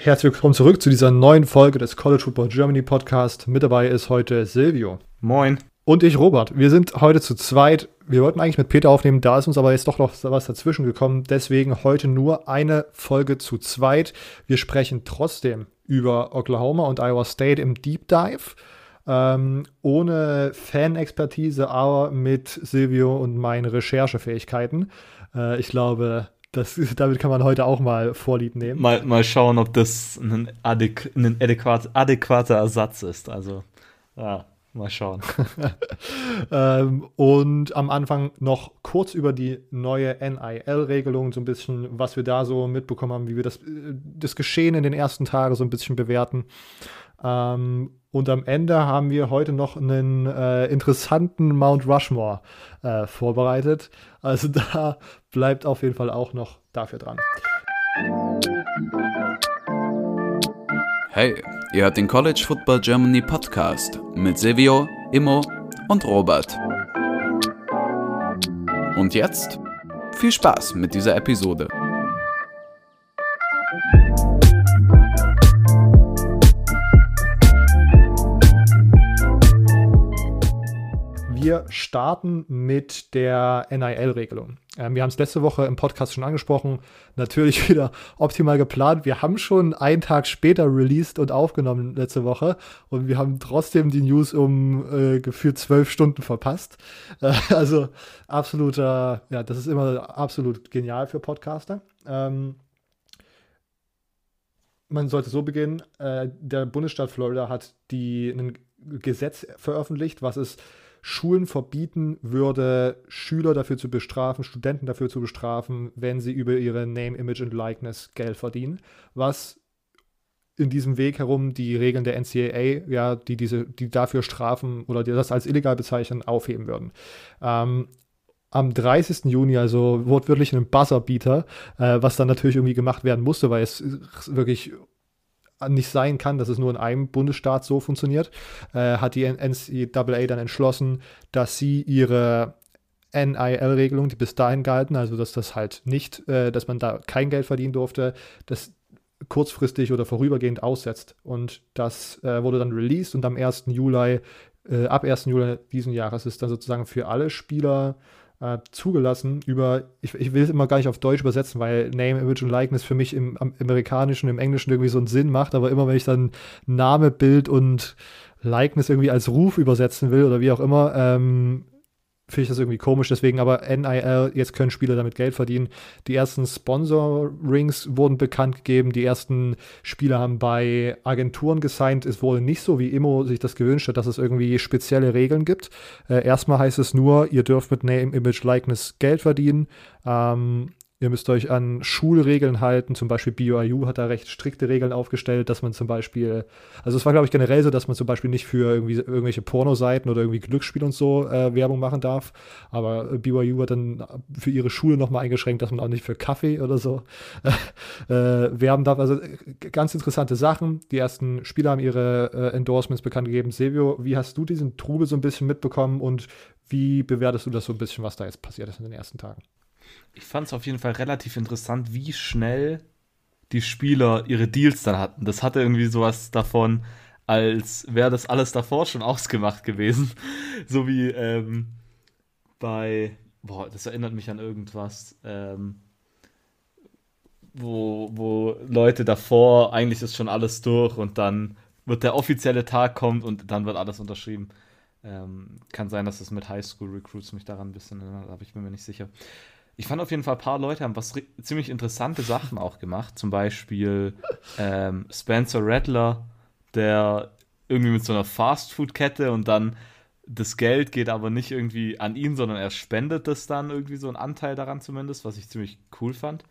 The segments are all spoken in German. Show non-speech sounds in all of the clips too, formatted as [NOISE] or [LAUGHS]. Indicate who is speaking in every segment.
Speaker 1: Herzlich willkommen zurück zu dieser neuen Folge des College Football Germany Podcast. Mit dabei ist heute Silvio.
Speaker 2: Moin.
Speaker 1: Und ich, Robert. Wir sind heute zu zweit. Wir wollten eigentlich mit Peter aufnehmen, da ist uns aber jetzt doch noch was dazwischen gekommen. Deswegen heute nur eine Folge zu zweit. Wir sprechen trotzdem über Oklahoma und Iowa State im Deep Dive. Ähm, ohne Fan-Expertise, aber mit Silvio und meinen Recherchefähigkeiten. Äh, ich glaube, das, damit kann man heute auch mal Vorlieb nehmen.
Speaker 2: Mal, mal schauen, ob das ein, adäqu ein adäquat, adäquater Ersatz ist. Also, ja, mal schauen. [LAUGHS]
Speaker 1: ähm, und am Anfang noch kurz über die neue NIL-Regelung, so ein bisschen, was wir da so mitbekommen haben, wie wir das, das Geschehen in den ersten Tagen so ein bisschen bewerten. Ähm, und am Ende haben wir heute noch einen äh, interessanten Mount Rushmore äh, vorbereitet. Also [LAUGHS] da bleibt auf jeden Fall auch noch dafür dran.
Speaker 3: Hey, ihr hört den College Football Germany Podcast mit Silvio, Immo und Robert. Und jetzt viel Spaß mit dieser Episode.
Speaker 1: Wir starten mit der NIL-Regelung. Ähm, wir haben es letzte Woche im Podcast schon angesprochen. Natürlich [LAUGHS] wieder optimal geplant. Wir haben schon einen Tag später released und aufgenommen letzte Woche und wir haben trotzdem die News um äh, gefühlt zwölf Stunden verpasst. Äh, also absoluter, ja, das ist immer absolut genial für Podcaster. Ähm, man sollte so beginnen. Äh, der Bundesstaat Florida hat die, ein Gesetz veröffentlicht, was es Schulen verbieten würde, Schüler dafür zu bestrafen, Studenten dafür zu bestrafen, wenn sie über ihre Name, Image und Likeness Geld verdienen, was in diesem Weg herum die Regeln der NCAA, ja, die diese, die dafür strafen oder die das als illegal bezeichnen, aufheben würden. Ähm, am 30. Juni, also wortwörtlich ein Buzzerbeater, äh, was dann natürlich irgendwie gemacht werden musste, weil es wirklich nicht sein kann, dass es nur in einem Bundesstaat so funktioniert, äh, hat die NCAA dann entschlossen, dass sie ihre NIL-Regelung, die bis dahin galten, also dass das halt nicht, äh, dass man da kein Geld verdienen durfte, das kurzfristig oder vorübergehend aussetzt. Und das äh, wurde dann released und am 1. Juli, äh, ab 1. Juli diesen Jahres ist dann sozusagen für alle Spieler äh, zugelassen über, ich, ich will es immer gar nicht auf Deutsch übersetzen, weil Name, Image und Likeness für mich im, Amerikanischen, im Englischen irgendwie so einen Sinn macht, aber immer wenn ich dann Name, Bild und Likeness irgendwie als Ruf übersetzen will oder wie auch immer, ähm, finde ich das irgendwie komisch. Deswegen aber NIL, jetzt können Spieler damit Geld verdienen. Die ersten Sponsorings wurden bekannt gegeben. Die ersten Spieler haben bei Agenturen gesigned. Es wurde nicht so, wie Immo sich das gewünscht hat, dass es irgendwie spezielle Regeln gibt. Äh, erstmal heißt es nur, ihr dürft mit Name, Image, Likeness Geld verdienen. Ähm, Ihr müsst euch an Schulregeln halten. Zum Beispiel BYU hat da recht strikte Regeln aufgestellt, dass man zum Beispiel, also es war, glaube ich, generell so, dass man zum Beispiel nicht für irgendwie irgendwelche Pornoseiten oder irgendwie Glücksspiel und so äh, Werbung machen darf. Aber BYU hat dann für ihre Schule nochmal eingeschränkt, dass man auch nicht für Kaffee oder so [LAUGHS] äh, werben darf. Also äh, ganz interessante Sachen. Die ersten Spieler haben ihre äh, Endorsements bekannt gegeben. Silvio, wie hast du diesen Trubel so ein bisschen mitbekommen und wie bewertest du das so ein bisschen, was da jetzt passiert ist in den ersten Tagen?
Speaker 2: Ich fand es auf jeden Fall relativ interessant, wie schnell die Spieler ihre Deals dann hatten. Das hatte irgendwie sowas davon, als wäre das alles davor schon [LAUGHS] ausgemacht gewesen. so wie ähm, bei, boah, das erinnert mich an irgendwas, ähm, wo, wo Leute davor, eigentlich ist schon alles durch und dann wird der offizielle Tag kommt und dann wird alles unterschrieben. Ähm, kann sein, dass es mit Highschool Recruits mich daran ein bisschen erinnert, aber ich bin mir nicht sicher ich fand auf jeden Fall, ein paar Leute haben was ziemlich interessante Sachen auch gemacht. Zum Beispiel ähm, Spencer Rattler, der irgendwie mit so einer Fastfood-Kette und dann das Geld geht aber nicht irgendwie an ihn, sondern er spendet das dann irgendwie so einen Anteil daran zumindest, was ich ziemlich cool fand.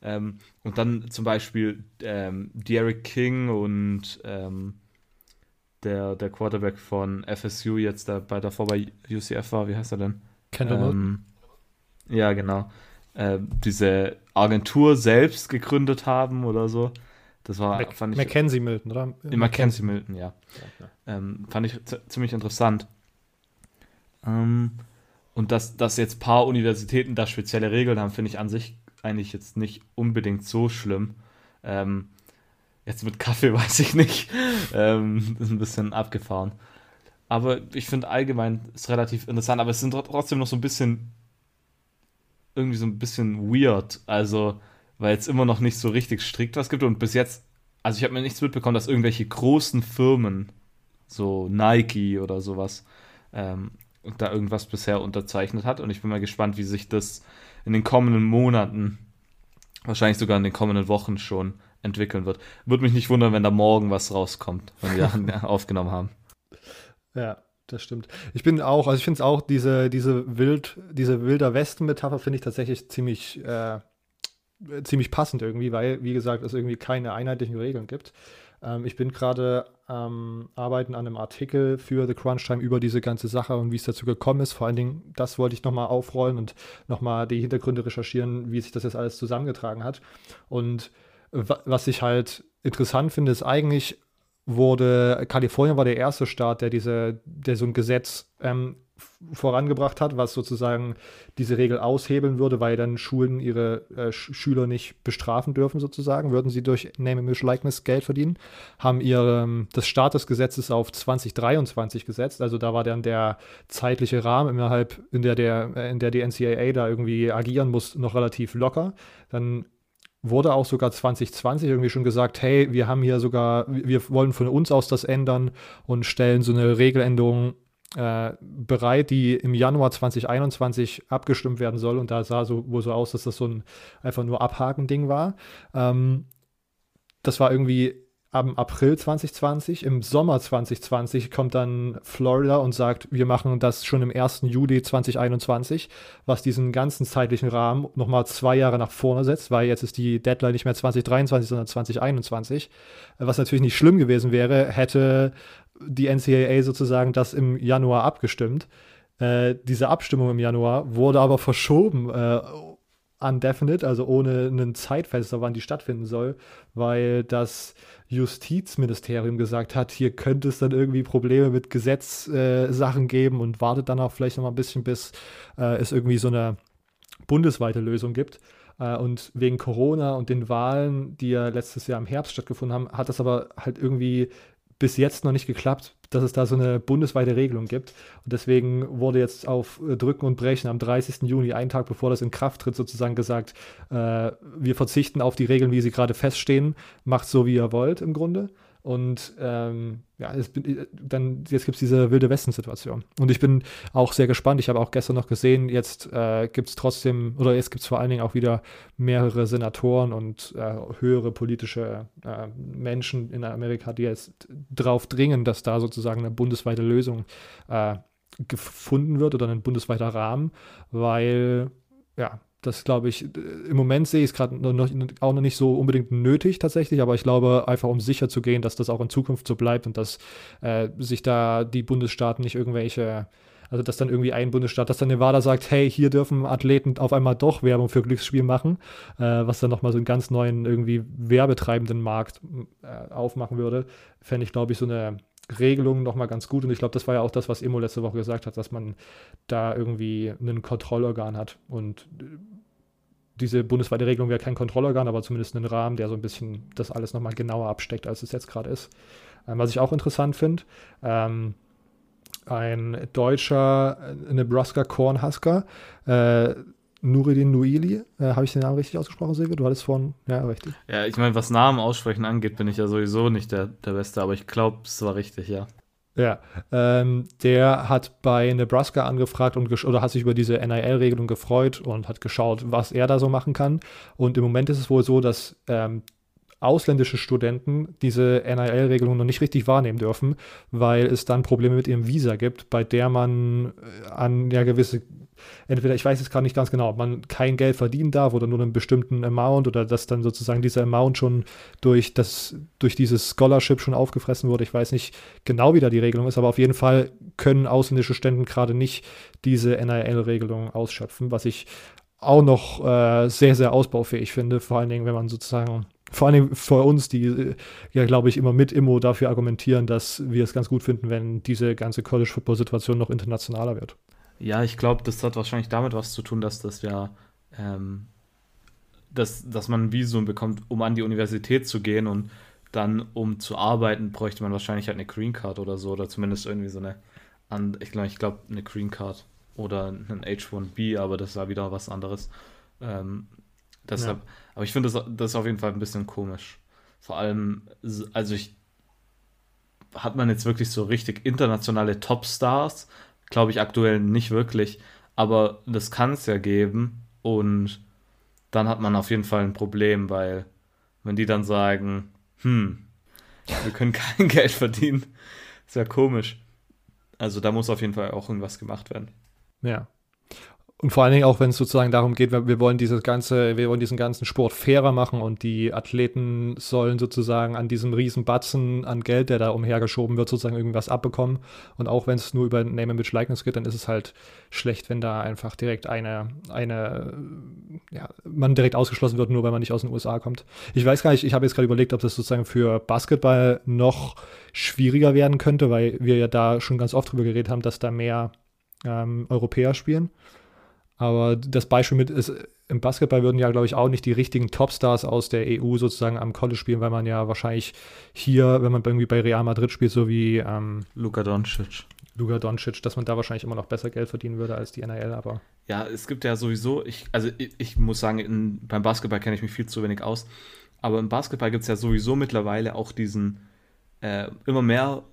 Speaker 2: Ähm, und dann zum Beispiel ähm, Derek King und ähm, der, der Quarterback von FSU jetzt, der bei davor bei UCF war, wie heißt er denn?
Speaker 1: Kendall ähm,
Speaker 2: ja, genau. Äh, diese Agentur selbst gegründet haben oder so. Das war,
Speaker 1: Mac
Speaker 2: fand ich.
Speaker 1: Mackenzie Milton, oder?
Speaker 2: Mackenzie Milton, ja. ja, ja. Ähm, fand ich ziemlich interessant. Ähm, und dass, dass jetzt ein paar Universitäten da spezielle Regeln haben, finde ich an sich eigentlich jetzt nicht unbedingt so schlimm. Ähm, Jetzt mit Kaffee [LAUGHS] weiß ich nicht. Ähm, ist ein bisschen abgefahren. Aber ich finde allgemein ist relativ interessant, aber es sind trotzdem noch so ein bisschen irgendwie so ein bisschen weird. Also, weil es immer noch nicht so richtig strikt was gibt und bis jetzt, also ich habe mir nichts mitbekommen, dass irgendwelche großen Firmen, so Nike oder sowas, ähm, da irgendwas bisher unterzeichnet hat. Und ich bin mal gespannt, wie sich das in den kommenden Monaten, wahrscheinlich sogar in den kommenden Wochen schon entwickeln wird. Würde mich nicht wundern, wenn da morgen was rauskommt, wenn wir [LAUGHS] aufgenommen haben.
Speaker 1: Ja, das stimmt. Ich bin auch, also ich finde es auch, diese, diese wild, diese wilder Westen-Metapher finde ich tatsächlich ziemlich, äh, ziemlich passend irgendwie, weil, wie gesagt, es irgendwie keine einheitlichen Regeln gibt. Ähm, ich bin gerade ähm, Arbeiten an einem Artikel für The Crunch Time über diese ganze Sache und wie es dazu gekommen ist. Vor allen Dingen, das wollte ich nochmal aufrollen und nochmal die Hintergründe recherchieren, wie sich das jetzt alles zusammengetragen hat. Und was ich halt interessant finde, ist eigentlich wurde, Kalifornien war der erste Staat, der diese, der so ein Gesetz ähm, vorangebracht hat, was sozusagen diese Regel aushebeln würde, weil dann Schulen ihre äh, Schüler nicht bestrafen dürfen, sozusagen, würden sie durch Name, Image, Likeness Geld verdienen, haben ihr das Start des Gesetzes auf 2023 gesetzt, also da war dann der zeitliche Rahmen innerhalb, in der, der, in der die NCAA da irgendwie agieren muss, noch relativ locker. Dann wurde auch sogar 2020 irgendwie schon gesagt, hey, wir haben hier sogar, wir wollen von uns aus das ändern und stellen so eine Regeländerung äh, bereit, die im Januar 2021 abgestimmt werden soll. Und da sah so wohl so aus, dass das so ein einfach nur Abhaken-Ding war. Ähm, das war irgendwie am April 2020. Im Sommer 2020 kommt dann Florida und sagt, wir machen das schon im 1. Juli 2021, was diesen ganzen zeitlichen Rahmen nochmal zwei Jahre nach vorne setzt, weil jetzt ist die Deadline nicht mehr 2023, sondern 2021. Was natürlich nicht schlimm gewesen wäre, hätte die NCAA sozusagen das im Januar abgestimmt. Äh, diese Abstimmung im Januar wurde aber verschoben äh, undefinite, also ohne ein Zeitfenster, wann die stattfinden soll, weil das Justizministerium gesagt hat, hier könnte es dann irgendwie Probleme mit Gesetzsachen äh, geben und wartet dann auch vielleicht noch mal ein bisschen, bis äh, es irgendwie so eine bundesweite Lösung gibt. Äh, und wegen Corona und den Wahlen, die ja letztes Jahr im Herbst stattgefunden haben, hat das aber halt irgendwie bis jetzt noch nicht geklappt, dass es da so eine bundesweite Regelung gibt. Und deswegen wurde jetzt auf Drücken und Brechen am 30. Juni, einen Tag bevor das in Kraft tritt, sozusagen gesagt, äh, wir verzichten auf die Regeln, wie sie gerade feststehen, macht so, wie ihr wollt im Grunde. Und ähm, ja, es, dann, jetzt gibt es diese wilde Westen-Situation. Und ich bin auch sehr gespannt. Ich habe auch gestern noch gesehen, jetzt äh, gibt es trotzdem, oder jetzt gibt es vor allen Dingen auch wieder mehrere Senatoren und äh, höhere politische äh, Menschen in Amerika, die jetzt drauf dringen, dass da sozusagen eine bundesweite Lösung äh, gefunden wird oder ein bundesweiter Rahmen, weil ja, das glaube ich, im Moment sehe ich es gerade auch noch nicht so unbedingt nötig tatsächlich, aber ich glaube einfach, um sicher zu gehen, dass das auch in Zukunft so bleibt und dass äh, sich da die Bundesstaaten nicht irgendwelche, also dass dann irgendwie ein Bundesstaat, dass dann Nevada sagt, hey, hier dürfen Athleten auf einmal doch Werbung für Glücksspiel machen, äh, was dann nochmal so einen ganz neuen irgendwie werbetreibenden Markt äh, aufmachen würde, fände ich, glaube ich, so eine Regelung nochmal ganz gut. Und ich glaube, das war ja auch das, was Emo letzte Woche gesagt hat, dass man da irgendwie ein Kontrollorgan hat. Und diese bundesweite Regelung wäre kein Kontrollorgan, aber zumindest ein Rahmen, der so ein bisschen das alles nochmal genauer absteckt, als es jetzt gerade ist. Ähm, was ich auch interessant finde, ähm, ein deutscher äh, Nebraska Cornhusker äh, Nuridin Nuili. Äh, Habe ich den Namen richtig ausgesprochen, Silvio? Du hattest vorhin, ja, richtig.
Speaker 2: Ja, ich meine, was Namen aussprechen angeht, bin ich ja sowieso nicht der, der Beste, aber ich glaube, es war richtig, ja.
Speaker 1: Ja, ähm, der hat bei Nebraska angefragt und oder hat sich über diese NIL-Regelung gefreut und hat geschaut, was er da so machen kann. Und im Moment ist es wohl so, dass ähm, ausländische Studenten diese NIL-Regelung noch nicht richtig wahrnehmen dürfen, weil es dann Probleme mit ihrem Visa gibt, bei der man äh, an ja gewisse entweder, ich weiß jetzt gerade nicht ganz genau, ob man kein Geld verdienen darf oder nur einen bestimmten Amount oder dass dann sozusagen dieser Amount schon durch, das, durch dieses Scholarship schon aufgefressen wurde. Ich weiß nicht genau, wie da die Regelung ist, aber auf jeden Fall können ausländische Studenten gerade nicht diese NIL-Regelung ausschöpfen, was ich auch noch äh, sehr, sehr ausbaufähig finde, vor allen Dingen, wenn man sozusagen vor allem für uns, die äh, ja, glaube ich, immer mit Immo dafür argumentieren, dass wir es ganz gut finden, wenn diese ganze College-Football-Situation noch internationaler wird.
Speaker 2: Ja, ich glaube, das hat wahrscheinlich damit was zu tun, dass das ja, ähm, dass, dass man ein Visum bekommt, um an die Universität zu gehen und dann, um zu arbeiten, bräuchte man wahrscheinlich halt eine Green Card oder so, oder zumindest irgendwie so eine, ich glaube, ich glaube, eine Green Card oder einen H1B, aber das war wieder was anderes. Ähm, deshalb, ja. aber ich finde das, das auf jeden Fall ein bisschen komisch. Vor allem, also ich hat man jetzt wirklich so richtig internationale Topstars? Glaube ich aktuell nicht wirklich, aber das kann es ja geben und dann hat man auf jeden Fall ein Problem, weil wenn die dann sagen, hm, wir können [LAUGHS] kein Geld verdienen, ist ja komisch. Also da muss auf jeden Fall auch irgendwas gemacht werden.
Speaker 1: Ja. Und vor allen Dingen auch, wenn es sozusagen darum geht, wir wollen dieses ganze, wir wollen diesen ganzen Sport fairer machen und die Athleten sollen sozusagen an diesem riesen Batzen an Geld, der da umhergeschoben wird, sozusagen irgendwas abbekommen. Und auch wenn es nur über Name and Likeness geht, dann ist es halt schlecht, wenn da einfach direkt eine, eine, ja, man direkt ausgeschlossen wird, nur weil man nicht aus den USA kommt. Ich weiß gar nicht, ich habe jetzt gerade überlegt, ob das sozusagen für Basketball noch schwieriger werden könnte, weil wir ja da schon ganz oft drüber geredet haben, dass da mehr ähm, Europäer spielen. Aber das Beispiel mit ist, im Basketball würden ja, glaube ich, auch nicht die richtigen Topstars aus der EU sozusagen am College spielen, weil man ja wahrscheinlich hier, wenn man irgendwie bei Real Madrid spielt, so wie ähm,
Speaker 2: Luka Doncic.
Speaker 1: Luka Doncic, dass man da wahrscheinlich immer noch besser Geld verdienen würde als die NRL, aber.
Speaker 2: Ja, es gibt ja sowieso, ich, also ich, ich muss sagen, in, beim Basketball kenne ich mich viel zu wenig aus, aber im Basketball gibt es ja sowieso mittlerweile auch diesen äh, immer mehr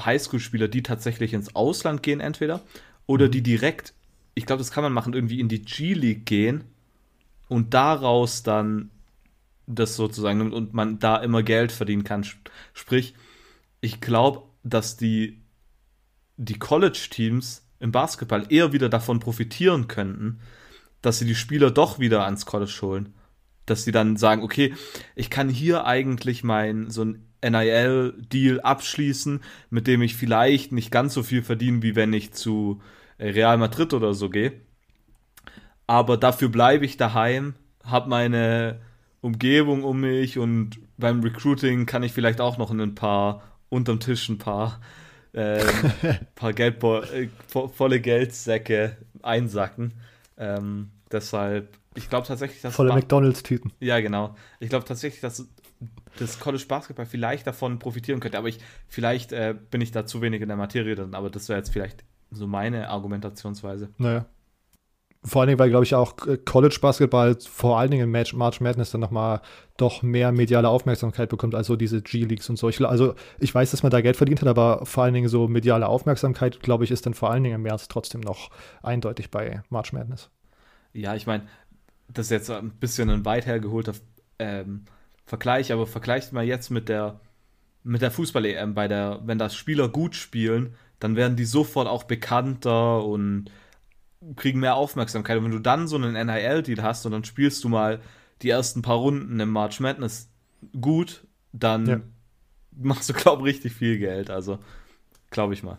Speaker 2: Highschool-Spieler, die tatsächlich ins Ausland gehen, entweder, oder mhm. die direkt ich glaube, das kann man machen, irgendwie in die G-League gehen und daraus dann das sozusagen nimmt und man da immer Geld verdienen kann. Sprich, ich glaube, dass die, die College-Teams im Basketball eher wieder davon profitieren könnten, dass sie die Spieler doch wieder ans College holen. Dass sie dann sagen, okay, ich kann hier eigentlich mein so ein NIL-Deal abschließen, mit dem ich vielleicht nicht ganz so viel verdiene, wie wenn ich zu Real Madrid oder so gehe. Aber dafür bleibe ich daheim, habe meine Umgebung um mich und beim Recruiting kann ich vielleicht auch noch in ein paar unterm Tisch ein paar, äh, [LAUGHS] paar Geld, äh, volle Geldsäcke einsacken. Ähm, deshalb, ich glaube tatsächlich,
Speaker 1: dass. Volle McDonalds-Tüten.
Speaker 2: Ja, genau. Ich glaube tatsächlich, dass das College Basketball vielleicht davon profitieren könnte. Aber ich, vielleicht äh, bin ich da zu wenig in der Materie drin, aber das wäre jetzt vielleicht so meine Argumentationsweise.
Speaker 1: Naja. Vor allen Dingen, weil, glaube ich, auch äh, College Basketball vor allen Dingen in Match, March Madness dann nochmal doch mehr mediale Aufmerksamkeit bekommt, als so diese G-Leagues und so. Ich, also, ich weiß, dass man da Geld verdient hat, aber vor allen Dingen so mediale Aufmerksamkeit, glaube ich, ist dann vor allen Dingen im März trotzdem noch eindeutig bei March Madness.
Speaker 2: Ja, ich meine, das ist jetzt ein bisschen ein weit hergeholter ähm, Vergleich, aber vergleicht mal jetzt mit der mit der Fußball-EM, bei der, wenn das Spieler gut spielen, dann werden die sofort auch bekannter und kriegen mehr Aufmerksamkeit. Und wenn du dann so einen NIL-Deal hast und dann spielst du mal die ersten paar Runden im March Madness gut, dann ja. machst du, glaube ich, richtig viel Geld. Also, glaube ich mal.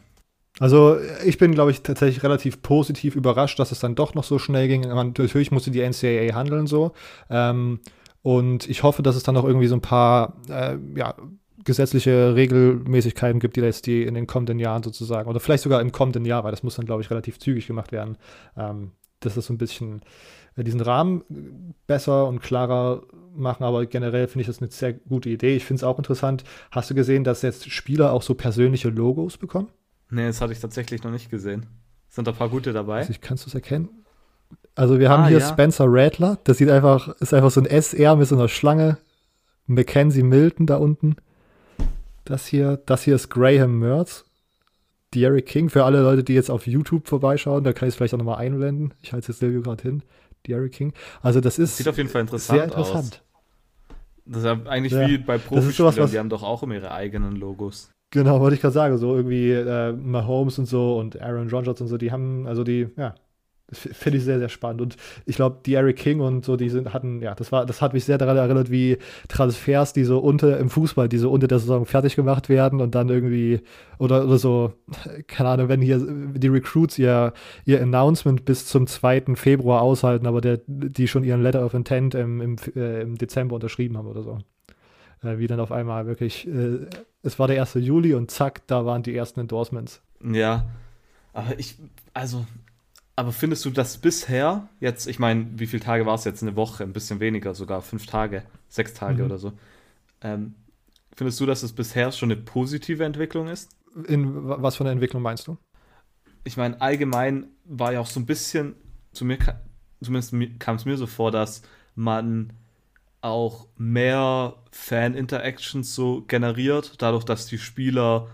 Speaker 1: Also ich bin, glaube ich, tatsächlich relativ positiv überrascht, dass es dann doch noch so schnell ging. Man, natürlich musste die NCAA handeln so. Ähm, und ich hoffe, dass es dann noch irgendwie so ein paar äh, ja, gesetzliche Regelmäßigkeiten gibt, die jetzt die in den kommenden Jahren sozusagen, oder vielleicht sogar im kommenden Jahr, weil das muss dann, glaube ich, relativ zügig gemacht werden, ähm, dass das so ein bisschen äh, diesen Rahmen besser und klarer machen, aber generell finde ich das eine sehr gute Idee. Ich finde es auch interessant. Hast du gesehen, dass jetzt Spieler auch so persönliche Logos bekommen?
Speaker 2: Nee, das hatte ich tatsächlich noch nicht gesehen. Sind da ein paar gute dabei?
Speaker 1: Also ich kannst du es erkennen? Also wir haben ah, hier ja. Spencer Rattler, das sieht einfach, ist einfach so ein SR mit so einer Schlange. Mackenzie Milton da unten. Das hier, das hier ist Graham Mertz. Derek King, für alle Leute, die jetzt auf YouTube vorbeischauen, da kann ich es vielleicht auch nochmal einblenden. Ich halte es jetzt Silvio gerade hin. Derek King. Also das ist
Speaker 2: Sieht auf jeden Fall interessant sehr interessant. Aus. Das ist eigentlich ja, wie bei Profispielern, die haben doch auch immer ihre eigenen Logos.
Speaker 1: Genau, wollte ich gerade sagen, so irgendwie äh, Mahomes und so und Aaron Rodgers und so, die haben, also die, ja, Finde ich sehr, sehr spannend. Und ich glaube, die Eric King und so, die sind, hatten, ja, das war, das hat mich sehr daran erinnert, wie Transfers, die so unter im Fußball, die so unter der Saison fertig gemacht werden und dann irgendwie, oder, oder so, keine Ahnung, wenn hier die Recruits ihr, ihr Announcement bis zum 2. Februar aushalten, aber der, die schon ihren Letter of Intent im, im, äh, im Dezember unterschrieben haben oder so. Äh, wie dann auf einmal wirklich, äh, es war der 1. Juli und zack, da waren die ersten Endorsements.
Speaker 2: Ja, aber ich, also aber findest du das bisher, jetzt, ich meine, wie viele Tage war es jetzt? Eine Woche, ein bisschen weniger, sogar fünf Tage, sechs Tage mhm. oder so. Ähm, findest du, dass es bisher schon eine positive Entwicklung ist?
Speaker 1: In was für eine Entwicklung meinst du?
Speaker 2: Ich meine, allgemein war ja auch so ein bisschen, zu mir, zumindest kam es mir so vor, dass man auch mehr Fan-Interactions so generiert, dadurch, dass die Spieler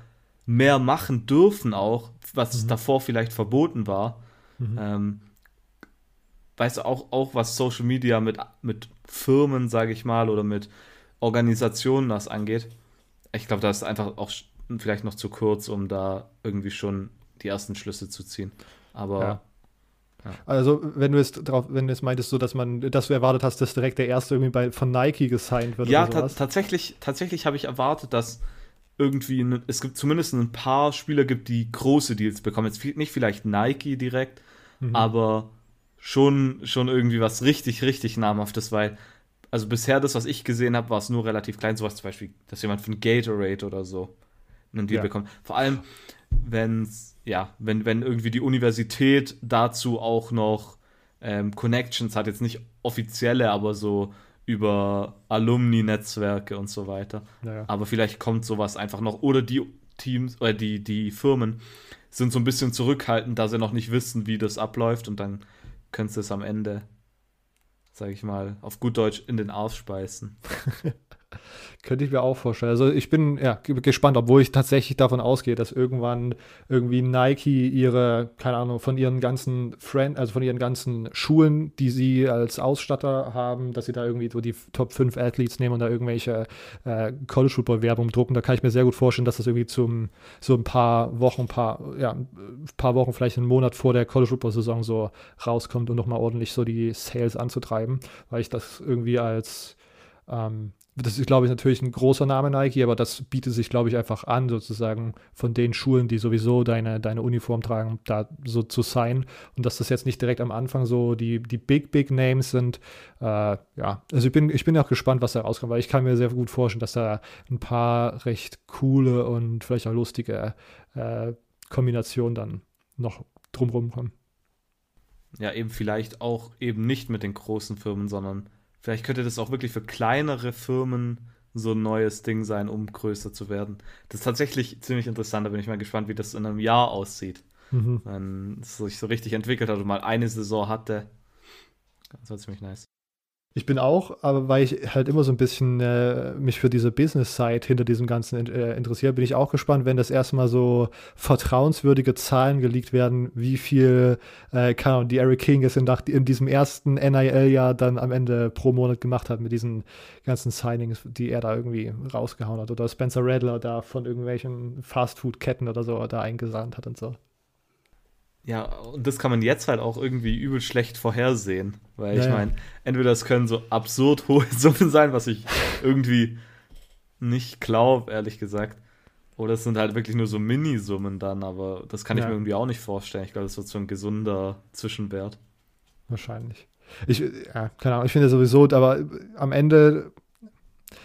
Speaker 2: mehr machen dürfen auch, was mhm. davor vielleicht verboten war. Mhm. Ähm, weißt du, auch, auch was Social Media mit, mit Firmen, sage ich mal, oder mit Organisationen das angeht. Ich glaube, das ist einfach auch vielleicht noch zu kurz, um da irgendwie schon die ersten Schlüsse zu ziehen. Aber
Speaker 1: ja. Ja. Also, wenn du es drauf, wenn du es meintest, so dass man, dass du erwartet hast, dass direkt der erste irgendwie bei, von Nike gesigned wird.
Speaker 2: Ja, ta tatsächlich, tatsächlich habe ich erwartet, dass irgendwie ne, es gibt zumindest ein paar Spieler gibt, die große Deals bekommen. Jetzt nicht vielleicht Nike direkt, mhm. aber schon, schon irgendwie was richtig, richtig namhaftes, weil also bisher das, was ich gesehen habe, war es nur relativ klein. Sowas zum Beispiel, dass jemand von Gatorade oder so einen Deal ja. bekommt. Vor allem, wenn's, ja, wenn, wenn irgendwie die Universität dazu auch noch ähm, Connections hat, jetzt nicht offizielle, aber so über Alumni-Netzwerke und so weiter. Ja. Aber vielleicht kommt sowas einfach noch. Oder die Teams oder die, die Firmen sind so ein bisschen zurückhaltend, da sie noch nicht wissen, wie das abläuft und dann könntest du es am Ende, sag ich mal, auf gut Deutsch in den Arsch speisen. [LAUGHS] [LAUGHS]
Speaker 1: Könnte ich mir auch vorstellen. Also ich bin ja gespannt, obwohl ich tatsächlich davon ausgehe, dass irgendwann irgendwie Nike ihre, keine Ahnung, von ihren ganzen Friend, also von ihren ganzen Schulen, die sie als Ausstatter haben, dass sie da irgendwie so die Top 5 Athletes nehmen und da irgendwelche äh, College Football Werbung drucken. Da kann ich mir sehr gut vorstellen, dass das irgendwie zum so ein paar Wochen, paar, ja, paar Wochen, vielleicht einen Monat vor der College Football Saison so rauskommt und nochmal ordentlich so die Sales anzutreiben, weil ich das irgendwie als ähm, das ist, glaube ich, natürlich ein großer Name Nike, aber das bietet sich, glaube ich, einfach an, sozusagen von den Schulen, die sowieso deine, deine Uniform tragen, da so zu sein. Und dass das jetzt nicht direkt am Anfang so die, die Big, Big Names sind. Äh, ja, also ich bin, ich bin auch gespannt, was da rauskommt, weil ich kann mir sehr gut vorstellen, dass da ein paar recht coole und vielleicht auch lustige äh, Kombinationen dann noch drumherum kommen.
Speaker 2: Ja, eben vielleicht auch eben nicht mit den großen Firmen, sondern Vielleicht könnte das auch wirklich für kleinere Firmen so ein neues Ding sein, um größer zu werden. Das ist tatsächlich ziemlich interessant. Da bin ich mal gespannt, wie das in einem Jahr aussieht. Mhm. Wenn es sich so richtig entwickelt hat und mal eine Saison hatte. Das war ziemlich nice.
Speaker 1: Ich bin auch, aber weil ich halt immer so ein bisschen äh, mich für diese Business-Side hinter diesem Ganzen äh, interessiere, bin ich auch gespannt, wenn das erstmal so vertrauenswürdige Zahlen geleakt werden, wie viel, äh, keine Ahnung, die Eric King es in, in diesem ersten NIL-Jahr dann am Ende pro Monat gemacht hat mit diesen ganzen Signings, die er da irgendwie rausgehauen hat. Oder Spencer Rattler da von irgendwelchen Fastfood-Ketten oder so da eingesandt hat und so.
Speaker 2: Ja, und das kann man jetzt halt auch irgendwie übel schlecht vorhersehen. Weil ja, ich meine, entweder es können so absurd [LAUGHS] hohe Summen sein, was ich irgendwie nicht glaube, ehrlich gesagt. Oder es sind halt wirklich nur so Minisummen dann, aber das kann ja. ich mir irgendwie auch nicht vorstellen. Ich glaube, das wird so ein gesunder Zwischenwert.
Speaker 1: Wahrscheinlich. Ich, ja, keine Ahnung, ich finde sowieso, aber am Ende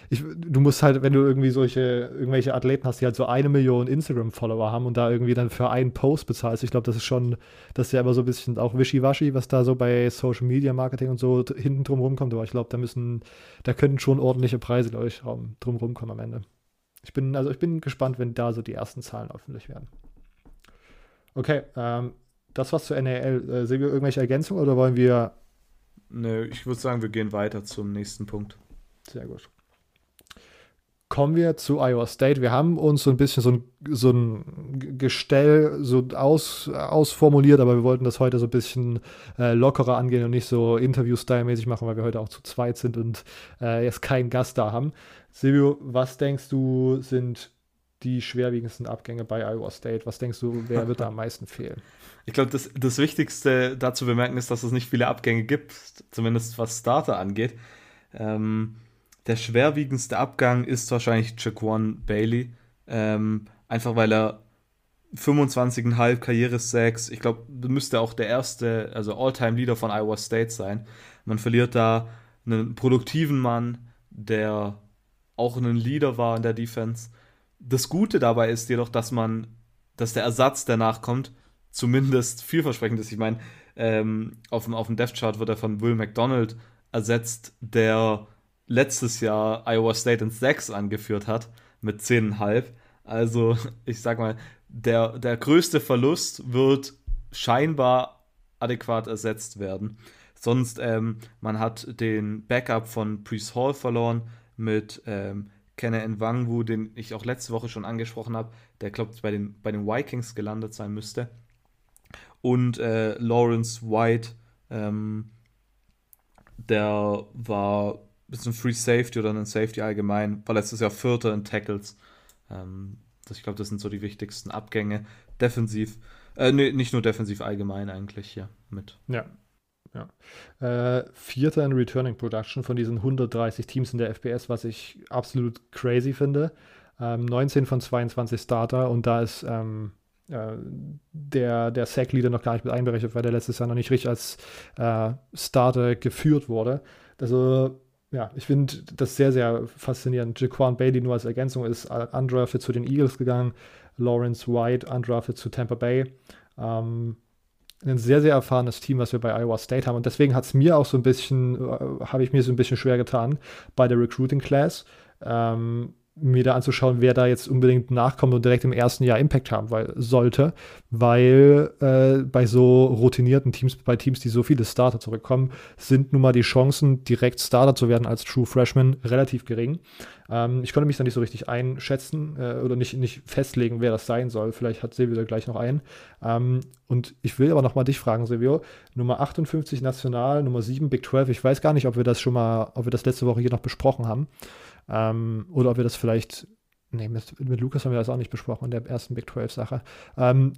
Speaker 1: ich, du musst halt, wenn du irgendwie solche, irgendwelche Athleten hast, die halt so eine Million Instagram-Follower haben und da irgendwie dann für einen Post bezahlst, ich glaube, das ist schon, das ist ja immer so ein bisschen auch wischiwaschi, was da so bei Social Media Marketing und so hinten drum rumkommt, aber ich glaube, da müssen, da könnten schon ordentliche Preise, glaube ich, drum rumkommen am Ende. Ich bin, also ich bin gespannt, wenn da so die ersten Zahlen öffentlich werden. Okay, ähm, das war's zu NAL. Äh, sehen wir irgendwelche Ergänzungen oder wollen wir.
Speaker 2: Nö, ich würde sagen, wir gehen weiter zum nächsten Punkt.
Speaker 1: Sehr gut kommen wir zu Iowa State. Wir haben uns so ein bisschen so ein, so ein Gestell so aus, ausformuliert, aber wir wollten das heute so ein bisschen äh, lockerer angehen und nicht so Interview-Style-mäßig machen, weil wir heute auch zu zweit sind und äh, jetzt keinen Gast da haben. Silvio, was denkst du, sind die schwerwiegendsten Abgänge bei Iowa State? Was denkst du, wer wird da am meisten fehlen?
Speaker 2: Ich glaube, das, das Wichtigste dazu bemerken ist, dass es nicht viele Abgänge gibt, zumindest was Starter angeht. Ähm, der schwerwiegendste Abgang ist wahrscheinlich Jaquan Bailey. Ähm, einfach weil er 25,5 Karriere-Sacks, ich glaube, müsste auch der erste, also All-Time-Leader von Iowa State sein. Man verliert da einen produktiven Mann, der auch ein Leader war in der Defense. Das Gute dabei ist jedoch, dass man, dass der Ersatz, der nachkommt, zumindest vielversprechend ist. Ich meine, ähm, auf, dem, auf dem Death Chart wird er von Will McDonald ersetzt, der letztes Jahr Iowa State in Sacks angeführt hat. mit 10,5. Also, [LAUGHS] ich sag mal, der, der größte Verlust wird scheinbar adäquat ersetzt werden. Sonst, ähm, man hat den Backup von Priest Hall verloren mit ähm, Kenne Nwangwu, den ich auch letzte Woche schon angesprochen habe, der, glaube ich, bei den, bei den Vikings gelandet sein müsste. Und äh, Lawrence White, ähm, der war bisschen Free Safety oder ein Safety allgemein, war letztes Jahr Vierter in Tackles. Ähm, das, ich glaube, das sind so die wichtigsten Abgänge. Defensiv, äh, nee, nicht nur defensiv, allgemein eigentlich hier mit.
Speaker 1: Ja. ja. Äh, Vierter in Returning Production von diesen 130 Teams in der FPS, was ich absolut crazy finde. Ähm, 19 von 22 Starter und da ist ähm, äh, der, der Sack-Leader noch gar nicht mit einberechnet, weil der letztes Jahr noch nicht richtig als äh, Starter geführt wurde. Also ja, ich finde das sehr, sehr faszinierend. Jaquan Bailey nur als Ergänzung ist undrafted zu den Eagles gegangen. Lawrence White undrafted zu Tampa Bay. Ähm, ein sehr, sehr erfahrenes Team, was wir bei Iowa State haben. Und deswegen hat es mir auch so ein bisschen, äh, habe ich mir so ein bisschen schwer getan bei der Recruiting Class. Ähm, mir da anzuschauen, wer da jetzt unbedingt nachkommt und direkt im ersten Jahr Impact haben weil, sollte, weil äh, bei so routinierten Teams, bei Teams, die so viele Starter zurückkommen, sind nun mal die Chancen, direkt Starter zu werden als True Freshman relativ gering. Ähm, ich konnte mich da nicht so richtig einschätzen äh, oder nicht, nicht festlegen, wer das sein soll. Vielleicht hat Silvio da gleich noch einen. Ähm, und ich will aber noch mal dich fragen, Silvio. Nummer 58 national, Nummer 7 Big 12. Ich weiß gar nicht, ob wir das schon mal, ob wir das letzte Woche hier noch besprochen haben. Ähm, oder ob wir das vielleicht, nee, mit, mit, Lukas haben wir das auch nicht besprochen in der ersten Big 12-Sache. Ähm,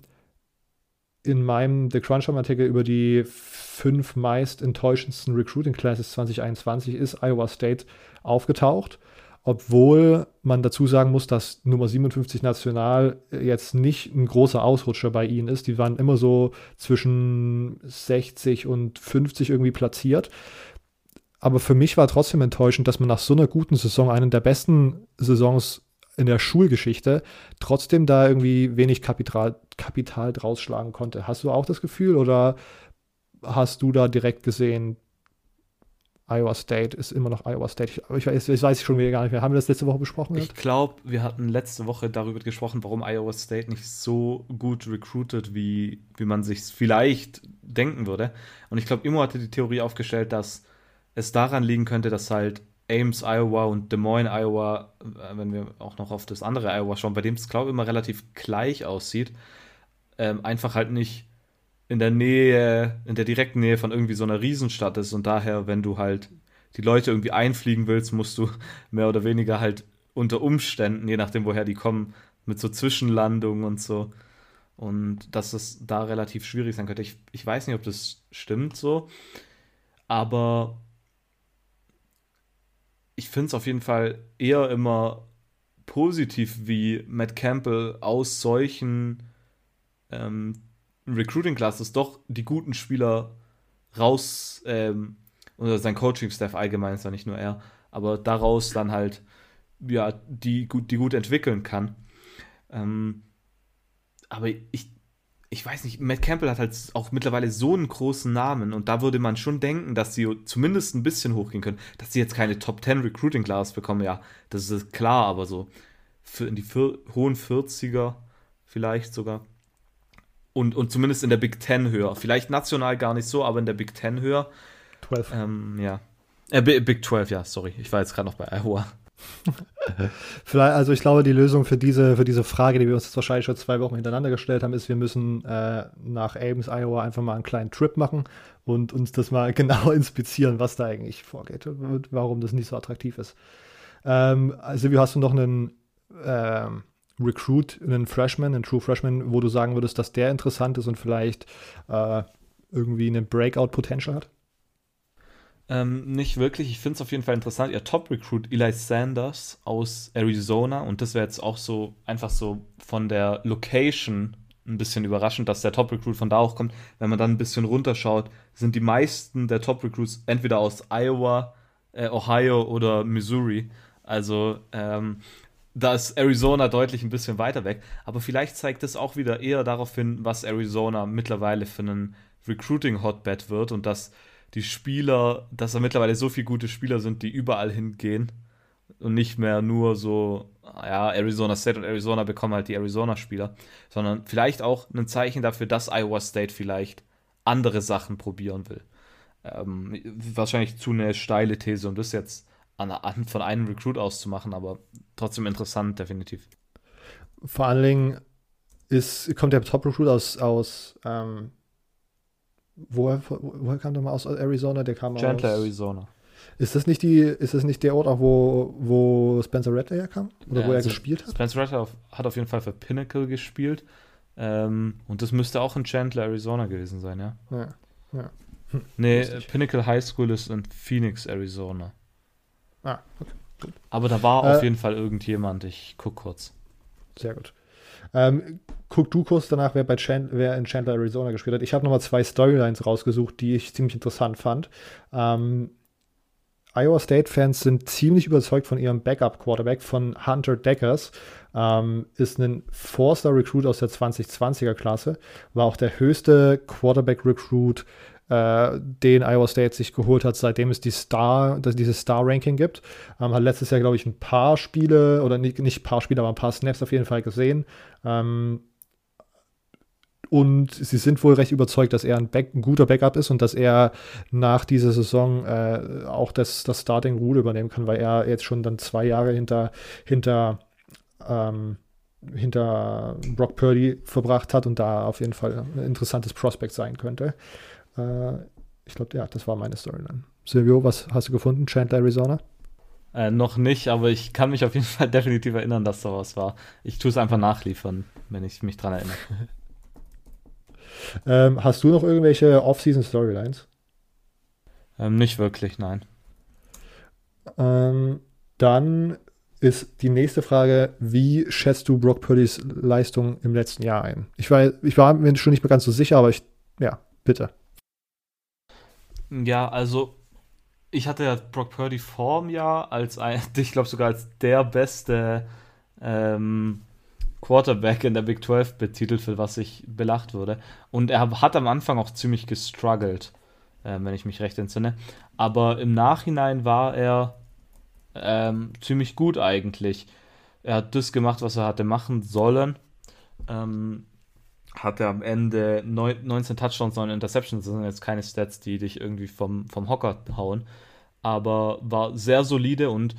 Speaker 1: in meinem The Crunch-Artikel über die fünf meist enttäuschendsten Recruiting Classes 2021 ist Iowa State aufgetaucht, obwohl man dazu sagen muss, dass Nummer 57 national jetzt nicht ein großer Ausrutscher bei ihnen ist. Die waren immer so zwischen 60 und 50 irgendwie platziert. Aber für mich war trotzdem enttäuschend, dass man nach so einer guten Saison, einen der besten Saisons in der Schulgeschichte, trotzdem da irgendwie wenig Kapital, Kapital draus schlagen konnte. Hast du auch das Gefühl oder hast du da direkt gesehen, Iowa State ist immer noch Iowa State. Ich weiß, ich weiß schon wieder gar nicht mehr. Haben wir das letzte Woche besprochen?
Speaker 2: Ich glaube, wir hatten letzte Woche darüber gesprochen, warum Iowa State nicht so gut recruited, wie, wie man sich vielleicht denken würde. Und ich glaube, Immo hatte die Theorie aufgestellt, dass es daran liegen könnte, dass halt Ames, Iowa und Des Moines, Iowa, äh, wenn wir auch noch auf das andere Iowa schauen, bei dem es, glaube ich, immer relativ gleich aussieht, ähm, einfach halt nicht in der Nähe, in der direkten Nähe von irgendwie so einer Riesenstadt ist und daher, wenn du halt die Leute irgendwie einfliegen willst, musst du [LAUGHS] mehr oder weniger halt unter Umständen, je nachdem woher die kommen, mit so Zwischenlandungen und so. Und dass es da relativ schwierig sein könnte. Ich, ich weiß nicht, ob das stimmt so, aber ich finde es auf jeden Fall eher immer positiv, wie Matt Campbell aus solchen ähm, Recruiting-Classes doch die guten Spieler raus, ähm, oder sein Coaching-Staff allgemein ist ja nicht nur er, aber daraus dann halt, ja, die gut, die gut entwickeln kann. Ähm, aber ich ich weiß nicht, Matt Campbell hat halt auch mittlerweile so einen großen Namen und da würde man schon denken, dass sie zumindest ein bisschen hochgehen können. Dass sie jetzt keine Top 10 Recruiting Class bekommen, ja, das ist klar, aber so für in die vier, hohen 40er vielleicht sogar. Und, und zumindest in der Big 10 höher. Vielleicht national gar nicht so, aber in der Big 10 höher. 12. Ähm, ja. Äh, Big 12, ja, sorry. Ich war jetzt gerade noch bei Iowa. [LAUGHS]
Speaker 1: Vielleicht, also ich glaube, die Lösung für diese, für diese Frage, die wir uns jetzt wahrscheinlich schon zwei Wochen hintereinander gestellt haben, ist, wir müssen äh, nach Ames, Iowa einfach mal einen kleinen Trip machen und uns das mal [LAUGHS] genau inspizieren, was da eigentlich vorgeht und warum das nicht so attraktiv ist. Ähm, also, wie hast du noch einen ähm, Recruit, einen Freshman, einen True Freshman, wo du sagen würdest, dass der interessant ist und vielleicht äh, irgendwie einen Breakout-Potential hat?
Speaker 2: Ähm, nicht wirklich. Ich finde es auf jeden Fall interessant. Ihr Top-Recruit Eli Sanders aus Arizona und das wäre jetzt auch so einfach so von der Location ein bisschen überraschend, dass der Top-Recruit von da auch kommt. Wenn man dann ein bisschen runterschaut, sind die meisten der Top-Recruits entweder aus Iowa, äh, Ohio oder Missouri. Also ähm, da ist Arizona deutlich ein bisschen weiter weg. Aber vielleicht zeigt es auch wieder eher darauf hin, was Arizona mittlerweile für einen Recruiting-Hotbed wird und dass die Spieler, dass da mittlerweile so viele gute Spieler sind, die überall hingehen und nicht mehr nur so ja, Arizona State und Arizona bekommen halt die Arizona-Spieler, sondern vielleicht auch ein Zeichen dafür, dass Iowa State vielleicht andere Sachen probieren will. Ähm, wahrscheinlich zu eine steile These, um das jetzt an, an, von einem Recruit auszumachen, aber trotzdem interessant, definitiv.
Speaker 1: Vor allen Dingen ist, kommt der Top-Recruit aus, aus ähm, woher, woher kam der mal aus Arizona? Der kam
Speaker 2: Chandler,
Speaker 1: aus
Speaker 2: Arizona.
Speaker 1: Ist das nicht die, ist das nicht der Ort auch, wo, wo Spencer Rattler herkam? Oder
Speaker 2: Ja,
Speaker 1: wo er
Speaker 2: also
Speaker 1: gespielt hat?
Speaker 2: Spencer Rattler hat auf jeden Fall für Pinnacle gespielt. Ähm, und das müsste auch in Chandler, Arizona gewesen sein, ja.
Speaker 1: Ja. ja. Hm,
Speaker 2: Nee. Pinnacle High School ist in Phoenix, Arizona.
Speaker 1: Ah, okay.
Speaker 2: Aber da war
Speaker 1: Äh,
Speaker 2: auf jeden Fall irgendjemand. Ich guck kurz.
Speaker 1: Sehr gut. Ähm, guck du kurz danach, wer, bei Chan wer in Chandler, Arizona gespielt hat. Ich habe nochmal zwei Storylines rausgesucht, die ich ziemlich interessant fand. Ähm, Iowa State-Fans sind ziemlich überzeugt von ihrem Backup-Quarterback, von Hunter Deckers. Ähm, ist ein Four-Star-Recruit aus der 2020er-Klasse. War auch der höchste Quarterback-Recruit, äh, den Iowa State sich geholt hat, seitdem es die Star, dass dieses Star-Ranking gibt. Ähm, hat letztes Jahr, glaube ich, ein paar Spiele, oder nicht, nicht ein paar Spiele, aber ein paar Snaps auf jeden Fall gesehen. Ähm, und sie sind wohl recht überzeugt, dass er ein, Back, ein guter Backup ist und dass er nach dieser Saison äh, auch das, das Starting Rule übernehmen kann, weil er jetzt schon dann zwei Jahre hinter, hinter, ähm, hinter Brock Purdy verbracht hat und da auf jeden Fall ein interessantes Prospect sein könnte. Äh, ich glaube, ja, das war meine Storyline. Silvio, was hast du gefunden? Chandler, Arizona?
Speaker 2: Äh, noch nicht, aber ich kann mich auf jeden [LAUGHS] Fall definitiv erinnern, dass da was war. Ich tue es einfach nachliefern, wenn ich mich dran erinnere. [LAUGHS]
Speaker 1: Ähm, hast du noch irgendwelche Off-Season-Storylines?
Speaker 2: Ähm, nicht wirklich, nein.
Speaker 1: Ähm, dann ist die nächste Frage, wie schätzt du Brock Purdys Leistung im letzten Jahr ein? Ich war, ich war mir schon nicht mehr ganz so sicher, aber ich, ja, bitte.
Speaker 2: Ja, also ich hatte ja Brock Purdy vorm Jahr als ein, [LAUGHS] ich glaube sogar als der beste ähm, Quarterback in der Big 12 betitelt, für was ich belacht wurde. Und er hat am Anfang auch ziemlich gestruggelt, äh, wenn ich mich recht entsinne. Aber im Nachhinein war er ähm, ziemlich gut eigentlich. Er hat das gemacht, was er hatte machen sollen. Ähm, hatte am Ende neun, 19 Touchdowns, 9 Interceptions. Das sind jetzt keine Stats, die dich irgendwie vom, vom Hocker hauen. Aber war sehr solide und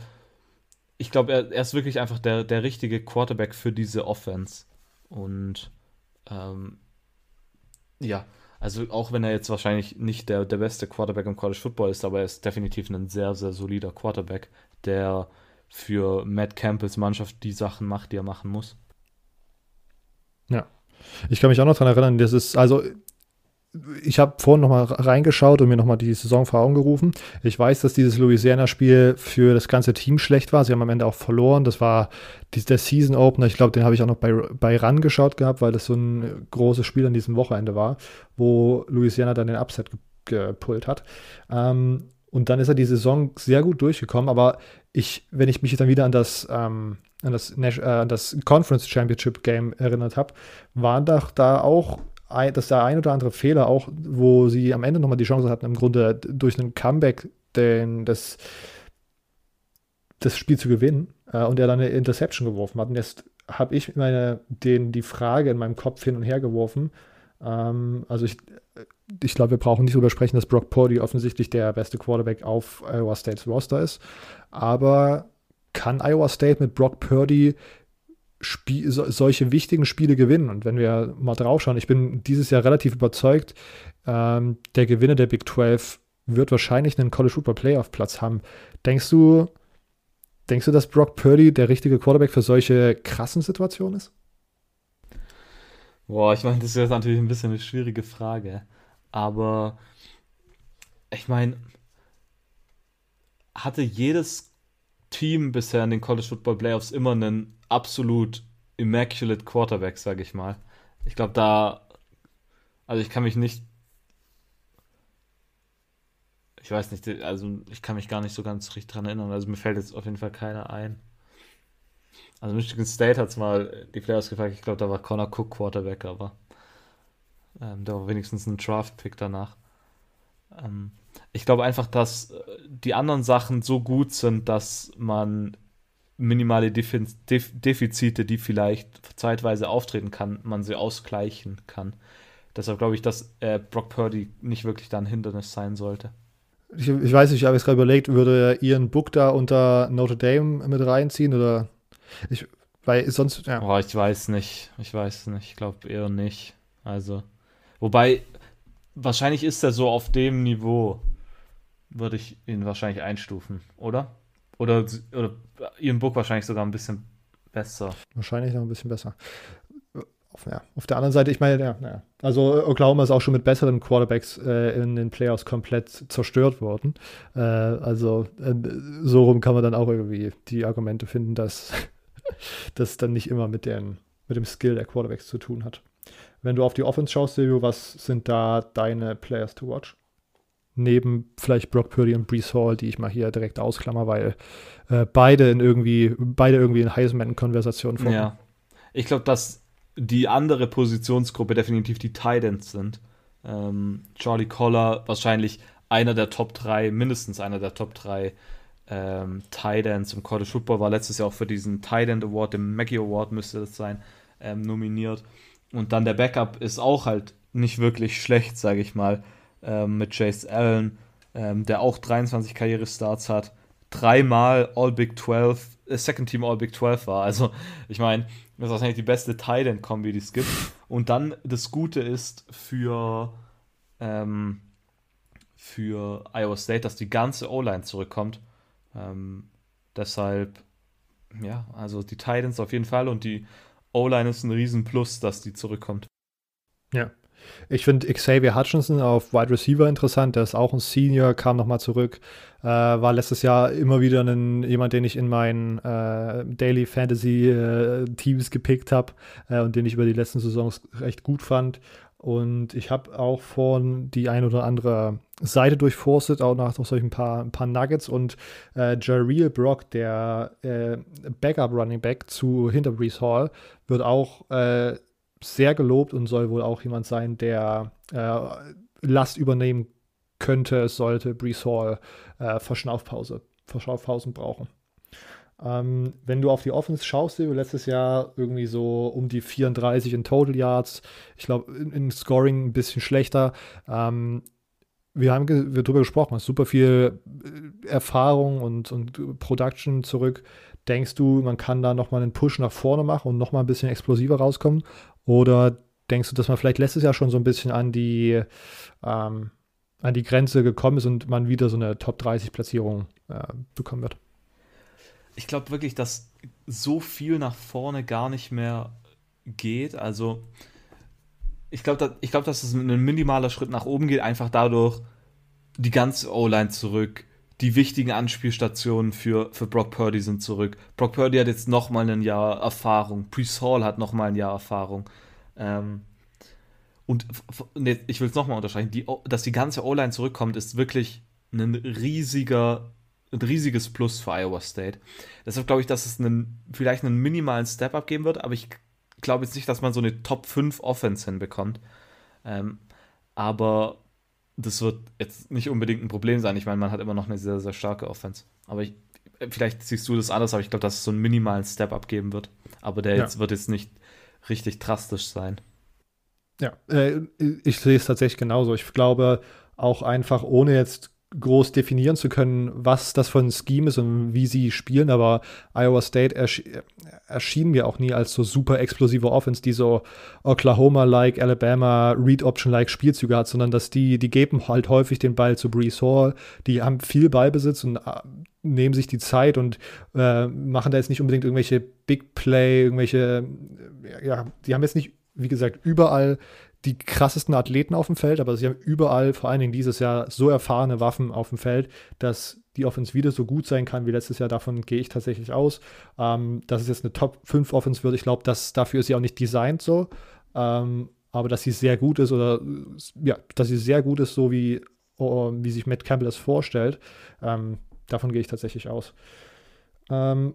Speaker 2: ich glaube, er, er ist wirklich einfach der, der richtige Quarterback für diese Offense. Und ähm, ja, also auch wenn er jetzt wahrscheinlich nicht der, der beste Quarterback im College Football ist, aber er ist definitiv ein sehr, sehr solider Quarterback, der für Matt Campbells Mannschaft die Sachen macht, die er machen muss.
Speaker 1: Ich kann mich auch noch daran erinnern, das ist, also ich habe vorhin noch mal reingeschaut und mir noch mal die Saison vor Augen gerufen. Ich weiß, dass dieses Louisiana-Spiel für das ganze Team schlecht war. Sie haben am Ende auch verloren. Das war die, der Season Opener. Ich glaube, den habe ich auch noch bei, bei RAN geschaut gehabt, weil das so ein großes Spiel an diesem Wochenende war, wo Louisiana dann den Upset ge gepullt hat. Ähm, und dann ist er die Saison sehr gut durchgekommen. Aber ich, wenn ich mich dann wieder an das, ähm, an das, äh, an das Conference Championship Game erinnert habe, waren doch da auch ein, dass der ein oder andere Fehler auch, wo sie am Ende nochmal die Chance hatten, im Grunde durch einen Comeback den, das, das Spiel zu gewinnen äh, und er dann eine Interception geworfen hat. Und jetzt habe ich meine, den, die Frage in meinem Kopf hin und her geworfen. Ähm, also ich, ich glaube, wir brauchen nicht drüber sprechen, dass Brock Purdy offensichtlich der beste Quarterback auf Iowa States Roster ist. Aber kann Iowa State mit Brock Purdy Spie so, solche wichtigen Spiele gewinnen. Und wenn wir mal draufschauen, ich bin dieses Jahr relativ überzeugt, ähm, der Gewinner der Big 12 wird wahrscheinlich einen College Football Playoff Platz haben. Denkst du, denkst du, dass Brock Purdy der richtige Quarterback für solche krassen Situationen ist?
Speaker 2: Boah, ich meine, das ist jetzt natürlich ein bisschen eine schwierige Frage. Aber ich meine, hatte jedes Team bisher in den College Football Playoffs immer einen absolut immaculate Quarterback, sage ich mal. Ich glaube, da, also ich kann mich nicht, ich weiß nicht, also ich kann mich gar nicht so ganz richtig dran erinnern. Also mir fällt jetzt auf jeden Fall keiner ein. Also Michigan State hat es mal die Playoffs gefragt, ich glaube, da war Connor Cook Quarterback, aber ähm, da war wenigstens ein Draft-Pick danach. Ähm, ich glaube einfach, dass äh, die anderen Sachen so gut sind, dass man minimale Defiz Def Defizite, die vielleicht zeitweise auftreten kann, man sie ausgleichen kann. Deshalb glaube ich, dass äh, Brock Purdy nicht wirklich da ein Hindernis sein sollte.
Speaker 1: Ich, ich weiß nicht, ich habe jetzt gerade überlegt, würde Ian Book da unter Notre Dame mit reinziehen oder ich, weil sonst,
Speaker 2: ja. Oh, ich weiß nicht. Ich weiß nicht. Ich glaube eher nicht. Also, wobei, wahrscheinlich ist er so auf dem Niveau, würde ich ihn wahrscheinlich einstufen, oder? Oder, oder Ian Book wahrscheinlich sogar ein bisschen besser.
Speaker 1: Wahrscheinlich noch ein bisschen besser. Auf, ja, auf der anderen Seite, ich meine, ja, ja, also Oklahoma ist auch schon mit besseren Quarterbacks äh, in den Playoffs komplett zerstört worden. Äh, also äh, so rum kann man dann auch irgendwie die Argumente finden, dass das dann nicht immer mit, den, mit dem Skill der Quarterbacks zu tun hat. Wenn du auf die Offense schaust, Silvio, was sind da deine Players to watch? Neben vielleicht Brock Purdy und Brees Hall, die ich mal hier direkt ausklammer, weil äh, beide in irgendwie, beide irgendwie in Heisman-Konversationen
Speaker 2: vorkommen. Ja. Ich glaube, dass die andere Positionsgruppe definitiv die Titans sind. Ähm, Charlie Collar wahrscheinlich einer der Top 3, mindestens einer der Top 3 ähm, Titans im College Football, war letztes Jahr auch für diesen Titan Award, den Maggie Award müsste das sein, ähm, nominiert. Und dann der Backup ist auch halt nicht wirklich schlecht, sage ich mal, ähm, mit Chase Allen, ähm, der auch 23 Karrierestarts hat, dreimal All Big 12, äh, Second Team All Big 12 war. Also, ich meine, das ist wahrscheinlich die beste Titan-Kombi, die es gibt. Und dann das Gute ist für, ähm, für Iowa State, dass die ganze O-Line zurückkommt. Ähm, deshalb, ja, also die Titans auf jeden Fall und die O-Line ist ein Riesenplus, dass die zurückkommt.
Speaker 1: Ja. Ich finde Xavier Hutchinson auf Wide Receiver interessant. Der ist auch ein Senior, kam nochmal zurück. Äh, war letztes Jahr immer wieder ein, jemand, den ich in meinen äh, Daily Fantasy äh, Teams gepickt habe äh, und den ich über die letzten Saisons recht gut fand. Und ich habe auch von die ein oder andere Seite durchforstet, auch nach solchen paar, ein paar Nuggets. Und äh, Jareel Brock, der äh, Backup Running Back zu hinter Brees Hall, wird auch äh, sehr gelobt und soll wohl auch jemand sein, der äh, Last übernehmen könnte, sollte Brees Hall äh, Verschnaufpause, Verschnaufpausen brauchen. Ähm, wenn du auf die Offense schaust, letztes Jahr irgendwie so um die 34 in Total Yards. Ich glaube, in, in, Scoring ein bisschen schlechter. Ähm, wir haben wir darüber gesprochen, hast super viel äh, Erfahrung und, und Production zurück. Denkst du, man kann da nochmal einen Push nach vorne machen und nochmal ein bisschen explosiver rauskommen? Oder denkst du, dass man vielleicht letztes Jahr schon so ein bisschen an die, ähm, an die Grenze gekommen ist und man wieder so eine Top 30 Platzierung äh, bekommen wird?
Speaker 2: Ich glaube wirklich, dass so viel nach vorne gar nicht mehr geht. Also ich glaube, da, glaub, dass es ein minimaler Schritt nach oben geht, einfach dadurch die ganze O-Line zurück. Die wichtigen Anspielstationen für, für Brock Purdy sind zurück. Brock Purdy hat jetzt nochmal ein Jahr Erfahrung. Priest Hall hat nochmal ein Jahr Erfahrung. Ähm, und ich will es nochmal unterstreichen, die, dass die ganze O-Line zurückkommt, ist wirklich ein riesiger ein riesiges Plus für Iowa State. Deshalb glaube ich, dass es einen, vielleicht einen minimalen Step-Up geben wird, aber ich glaube jetzt nicht, dass man so eine Top 5 Offense hinbekommt. Ähm, aber das wird jetzt nicht unbedingt ein Problem sein. Ich meine, man hat immer noch eine sehr, sehr starke Offense. Aber ich, vielleicht siehst du das anders, aber ich glaube, dass es so einen minimalen Step-Up geben wird. Aber der ja. jetzt wird jetzt nicht richtig drastisch sein.
Speaker 1: Ja, äh, ich sehe es tatsächlich genauso. Ich glaube auch einfach, ohne jetzt groß definieren zu können, was das für ein Scheme ist und wie sie spielen, aber Iowa State ersch erschien mir auch nie als so super explosive Offense, die so Oklahoma-like, Alabama, Read-Option-like Spielzüge hat, sondern dass die, die geben halt häufig den Ball zu Brees Hall, die haben viel Ballbesitz und äh, nehmen sich die Zeit und äh, machen da jetzt nicht unbedingt irgendwelche Big Play, irgendwelche, ja, die haben jetzt nicht, wie gesagt, überall die krassesten Athleten auf dem Feld, aber sie haben überall, vor allen Dingen dieses Jahr, so erfahrene Waffen auf dem Feld, dass die Offense wieder so gut sein kann wie letztes Jahr. Davon gehe ich tatsächlich aus. Ähm, dass es jetzt eine Top 5 Offense wird, ich glaube, dafür ist sie auch nicht designt so. Ähm, aber dass sie sehr gut ist oder ja, dass sie sehr gut ist, so wie, oh, wie sich Matt Campbell das vorstellt, ähm, davon gehe ich tatsächlich aus. Ähm,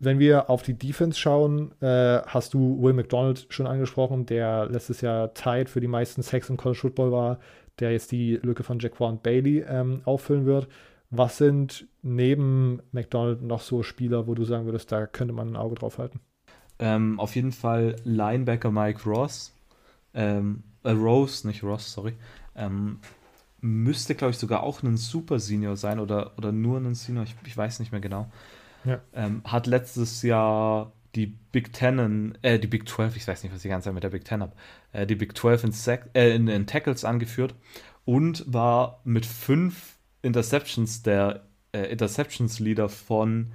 Speaker 1: wenn wir auf die Defense schauen, äh, hast du Will McDonald schon angesprochen, der letztes Jahr tied für die meisten Sacks im College Football war, der jetzt die Lücke von Jaquan Bailey ähm, auffüllen wird. Was sind neben McDonald noch so Spieler, wo du sagen würdest, da könnte man ein Auge drauf halten?
Speaker 2: Ähm, auf jeden Fall Linebacker Mike Ross. Ähm, äh, Rose, nicht Ross, sorry. Ähm, müsste, glaube ich, sogar auch ein Super Senior sein oder, oder nur ein Senior, ich, ich weiß nicht mehr genau. Ähm, hat letztes Jahr die Big Ten, äh, die Big 12, ich weiß nicht, was ich die ganze Zeit mit der Big Ten habe, äh, die Big 12 in, Sack, äh, in, in, Tackles angeführt und war mit fünf Interceptions der äh, Interceptions-Leader von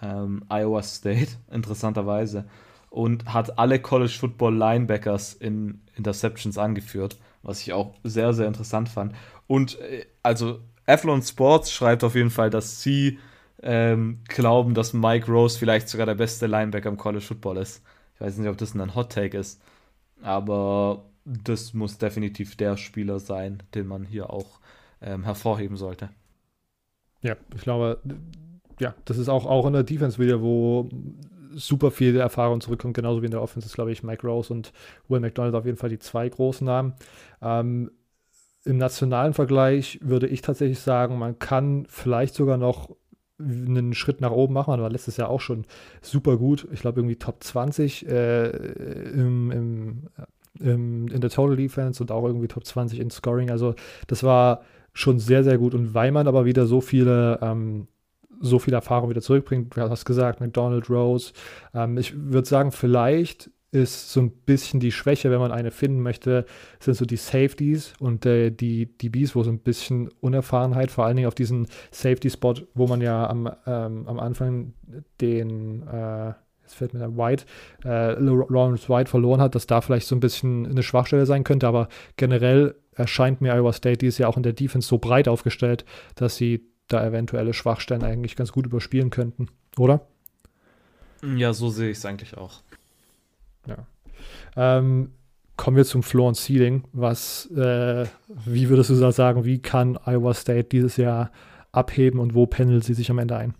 Speaker 2: ähm, Iowa State, [LAUGHS] interessanterweise, und hat alle College Football Linebackers in Interceptions angeführt, was ich auch sehr, sehr interessant fand. Und äh, also Athlon Sports schreibt auf jeden Fall, dass sie ähm, glauben, dass Mike Rose vielleicht sogar der beste Linebacker im College Football ist. Ich weiß nicht, ob das ein Hot Take ist, aber das muss definitiv der Spieler sein, den man hier auch ähm, hervorheben sollte.
Speaker 1: Ja, ich glaube, ja, das ist auch, auch in der Defense wieder, wo super viel Erfahrung zurückkommt, genauso wie in der Offense ist, glaube ich, Mike Rose und Will McDonald auf jeden Fall die zwei großen Namen. Ähm, Im nationalen Vergleich würde ich tatsächlich sagen, man kann vielleicht sogar noch einen Schritt nach oben machen. Man war letztes Jahr auch schon super gut. Ich glaube, irgendwie Top 20 äh, im, im, im, in der Total Defense und auch irgendwie Top 20 in Scoring. Also, das war schon sehr, sehr gut. Und weil man aber wieder so viele, ähm, so viel Erfahrung wieder zurückbringt, du hast gesagt, McDonald, Rose, ähm, ich würde sagen, vielleicht ist so ein bisschen die Schwäche, wenn man eine finden möchte, sind so die Safeties und äh, die DBs, wo so ein bisschen Unerfahrenheit, vor allen Dingen auf diesen Safety-Spot, wo man ja am, ähm, am Anfang den, äh, jetzt fällt mir der White, äh, Lawrence White verloren hat, dass da vielleicht so ein bisschen eine Schwachstelle sein könnte, aber generell erscheint mir Iowa State dieses Jahr auch in der Defense so breit aufgestellt, dass sie da eventuelle Schwachstellen eigentlich ganz gut überspielen könnten, oder?
Speaker 2: Ja, so sehe ich es eigentlich auch.
Speaker 1: Ja. Ähm, kommen wir zum Floor und Ceiling. Was, äh, wie würdest du da sagen, wie kann Iowa State dieses Jahr abheben und wo pendelt sie sich am Ende ein?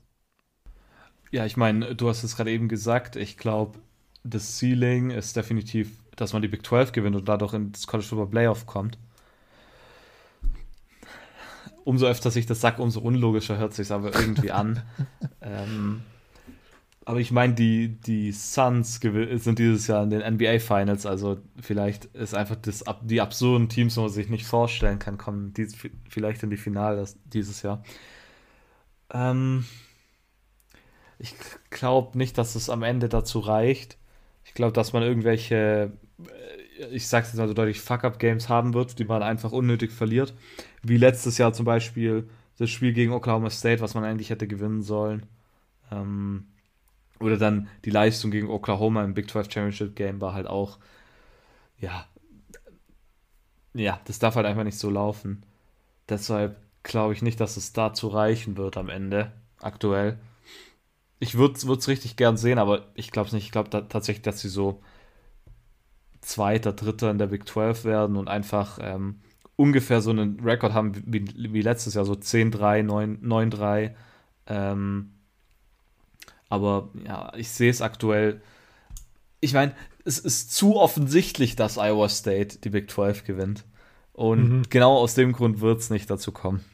Speaker 2: Ja, ich meine, du hast es gerade eben gesagt. Ich glaube, das Ceiling ist definitiv, dass man die Big 12 gewinnt und dadurch ins College Football Playoff kommt. Umso öfter sich das sagt, umso unlogischer hört sich aber irgendwie an. [LAUGHS] ähm, aber ich meine, die, die Suns sind dieses Jahr in den NBA Finals, also vielleicht ist einfach das, die absurden Teams, wo man sich nicht vorstellen kann, kommen die, vielleicht in die Finale dieses Jahr. Ähm, ich glaube nicht, dass es am Ende dazu reicht. Ich glaube, dass man irgendwelche, äh, ich sag's jetzt mal so deutlich, Fuck-Up-Games haben wird, die man einfach unnötig verliert. Wie letztes Jahr zum Beispiel das Spiel gegen Oklahoma State, was man eigentlich hätte gewinnen sollen. Ähm, oder dann die Leistung gegen Oklahoma im Big 12 Championship Game war halt auch, ja, ja, das darf halt einfach nicht so laufen. Deshalb glaube ich nicht, dass es dazu reichen wird am Ende, aktuell. Ich würde es richtig gern sehen, aber ich glaube es nicht. Ich glaube da, tatsächlich, dass sie so Zweiter, Dritter in der Big 12 werden und einfach ähm, ungefähr so einen Rekord haben wie, wie letztes Jahr, so 10-3, 9-3. Ähm, aber ja, ich sehe es aktuell. Ich meine, es ist zu offensichtlich, dass Iowa State die Big 12 gewinnt. Und mhm. genau aus dem Grund wird es nicht dazu kommen.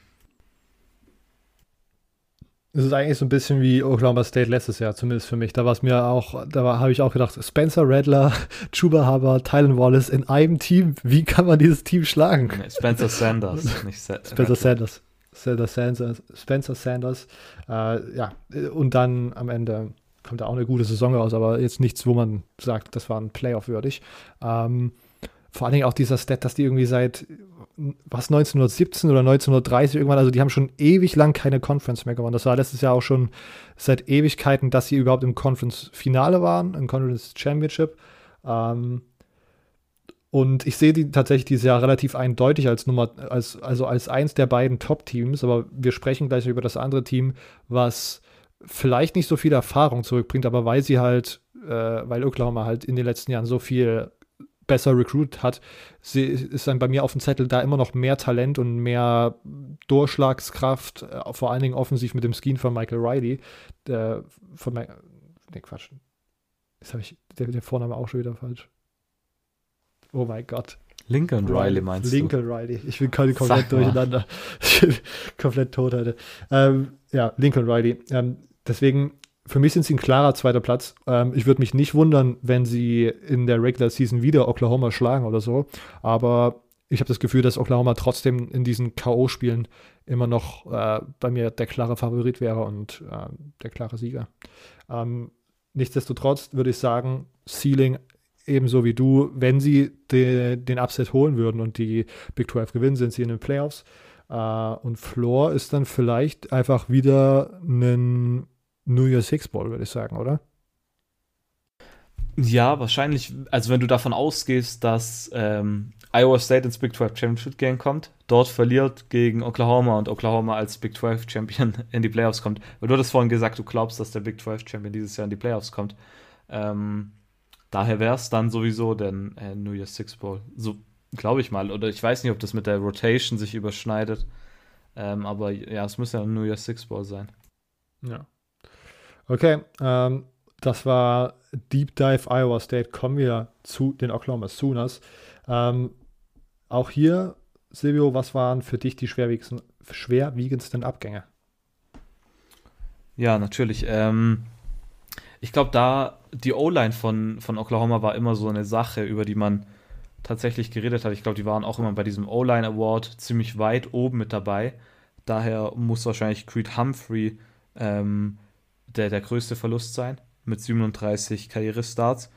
Speaker 1: Es ist eigentlich so ein bisschen wie Oklahoma State letztes Jahr, zumindest für mich. Da war es mir auch, da habe ich auch gedacht, Spencer Rattler, [LAUGHS] Chuba Hubbard, Tylen Wallace in einem Team, wie kann man dieses Team schlagen?
Speaker 2: Spencer Sanders, [LAUGHS] nicht
Speaker 1: Sa Spencer Rattler. Sanders. Sanders, Spencer Sanders. Äh, ja, und dann am Ende kommt da auch eine gute Saison raus, aber jetzt nichts, wo man sagt, das war ein Playoff würdig. Ähm, vor allen Dingen auch dieser Stat, dass die irgendwie seit was 1917 oder 1930 irgendwann, also die haben schon ewig lang keine Conference mehr gewonnen. Das war letztes Jahr auch schon seit Ewigkeiten, dass sie überhaupt im Conference-Finale waren, im Conference Championship. Ähm, und ich sehe die tatsächlich dieses Jahr relativ eindeutig als Nummer, als, also als eins der beiden Top-Teams, aber wir sprechen gleich über das andere Team, was vielleicht nicht so viel Erfahrung zurückbringt, aber weil sie halt, äh, weil Oklahoma halt in den letzten Jahren so viel besser Recruit hat, sie, ist dann bei mir auf dem Zettel da immer noch mehr Talent und mehr Durchschlagskraft, äh, vor allen Dingen offensiv mit dem Scheme von Michael Riley. Der, von, ne, Quatsch. Jetzt habe ich der, der Vorname auch schon wieder falsch. Oh mein Gott.
Speaker 2: Lincoln Riley meinst
Speaker 1: Lincoln du? Riley. Ich bin komplett Sag durcheinander. [LAUGHS] komplett tot heute. Ähm, ja, Lincoln Riley. Ähm, deswegen, für mich sind sie ein klarer zweiter Platz. Ähm, ich würde mich nicht wundern, wenn sie in der Regular Season wieder Oklahoma schlagen oder so. Aber ich habe das Gefühl, dass Oklahoma trotzdem in diesen K.O.-Spielen immer noch äh, bei mir der klare Favorit wäre und äh, der klare Sieger. Ähm, nichtsdestotrotz würde ich sagen, Ceiling ebenso wie du, wenn sie de, den Upset holen würden und die Big 12 gewinnen, sind sie in den Playoffs. Äh, und Floor ist dann vielleicht einfach wieder ein New Year's Six Ball, würde ich sagen, oder?
Speaker 2: Ja, wahrscheinlich. Also, wenn du davon ausgehst, dass ähm, Iowa State ins Big 12 Championship Game kommt, dort verliert gegen Oklahoma und Oklahoma als Big 12 Champion [LAUGHS] in die Playoffs kommt. Weil du hattest vorhin gesagt, du glaubst, dass der Big 12 Champion dieses Jahr in die Playoffs kommt. Ähm, daher wäre es dann sowieso der äh, New Year's Six Bowl. So glaube ich mal. Oder ich weiß nicht, ob das mit der Rotation sich überschneidet. Ähm, aber ja, es muss ja ein New Year's Six Bowl sein.
Speaker 1: Ja. Okay, ähm, das war Deep Dive Iowa State. Kommen wir zu den Oklahoma Sooners. Ähm, auch hier, Silvio, was waren für dich die schwerwiegendsten, schwerwiegendsten Abgänge?
Speaker 2: Ja, natürlich. Ähm, ich glaube, da die O-Line von, von Oklahoma war immer so eine Sache, über die man tatsächlich geredet hat. Ich glaube, die waren auch immer bei diesem O-Line Award ziemlich weit oben mit dabei. Daher muss wahrscheinlich Creed Humphrey ähm, der, der größte Verlust sein, mit 37 Karrierestarts.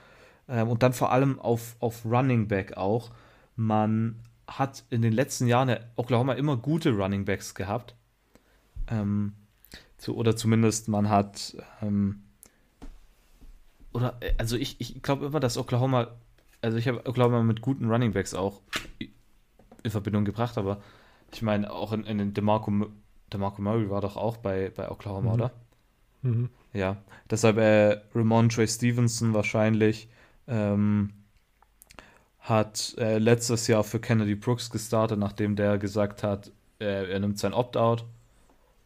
Speaker 2: Ähm, und dann vor allem auf, auf Running Back auch. Man hat in den letzten Jahren Oklahoma immer gute Running Backs gehabt. Ähm, zu, oder zumindest man hat, ähm, oder, äh, also ich, ich glaube immer, dass Oklahoma, also ich habe Oklahoma mit guten Running Backs auch in Verbindung gebracht, aber ich meine, auch in, in DeMarco, DeMarco Murray war doch auch bei, bei Oklahoma, mhm. oder? Mhm. Ja, deshalb äh, Ramon Trey Stevenson wahrscheinlich ähm, hat äh, letztes Jahr für Kennedy Brooks gestartet, nachdem der gesagt hat, äh, er nimmt sein Opt-out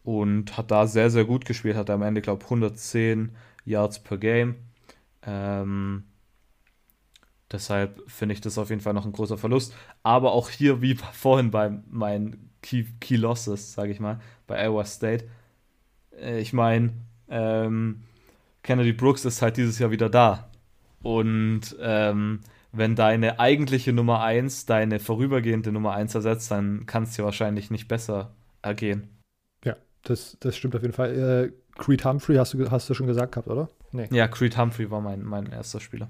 Speaker 2: und hat da sehr, sehr gut gespielt, hat am Ende, glaube ich, 110 Yards per Game. Ähm, deshalb finde ich das auf jeden Fall noch ein großer Verlust. Aber auch hier, wie [LAUGHS] vorhin bei meinen Key, Key Losses, sage ich mal, bei Iowa State, äh, ich meine, ähm, Kennedy Brooks ist halt dieses Jahr wieder da. Und ähm, wenn deine eigentliche Nummer 1 deine vorübergehende Nummer 1 ersetzt, dann kann es dir wahrscheinlich nicht besser ergehen.
Speaker 1: Ja, das, das stimmt auf jeden Fall. Äh, Creed Humphrey hast du, hast du schon gesagt gehabt, oder?
Speaker 2: Nee. Ja, Creed Humphrey war mein, mein erster Spieler.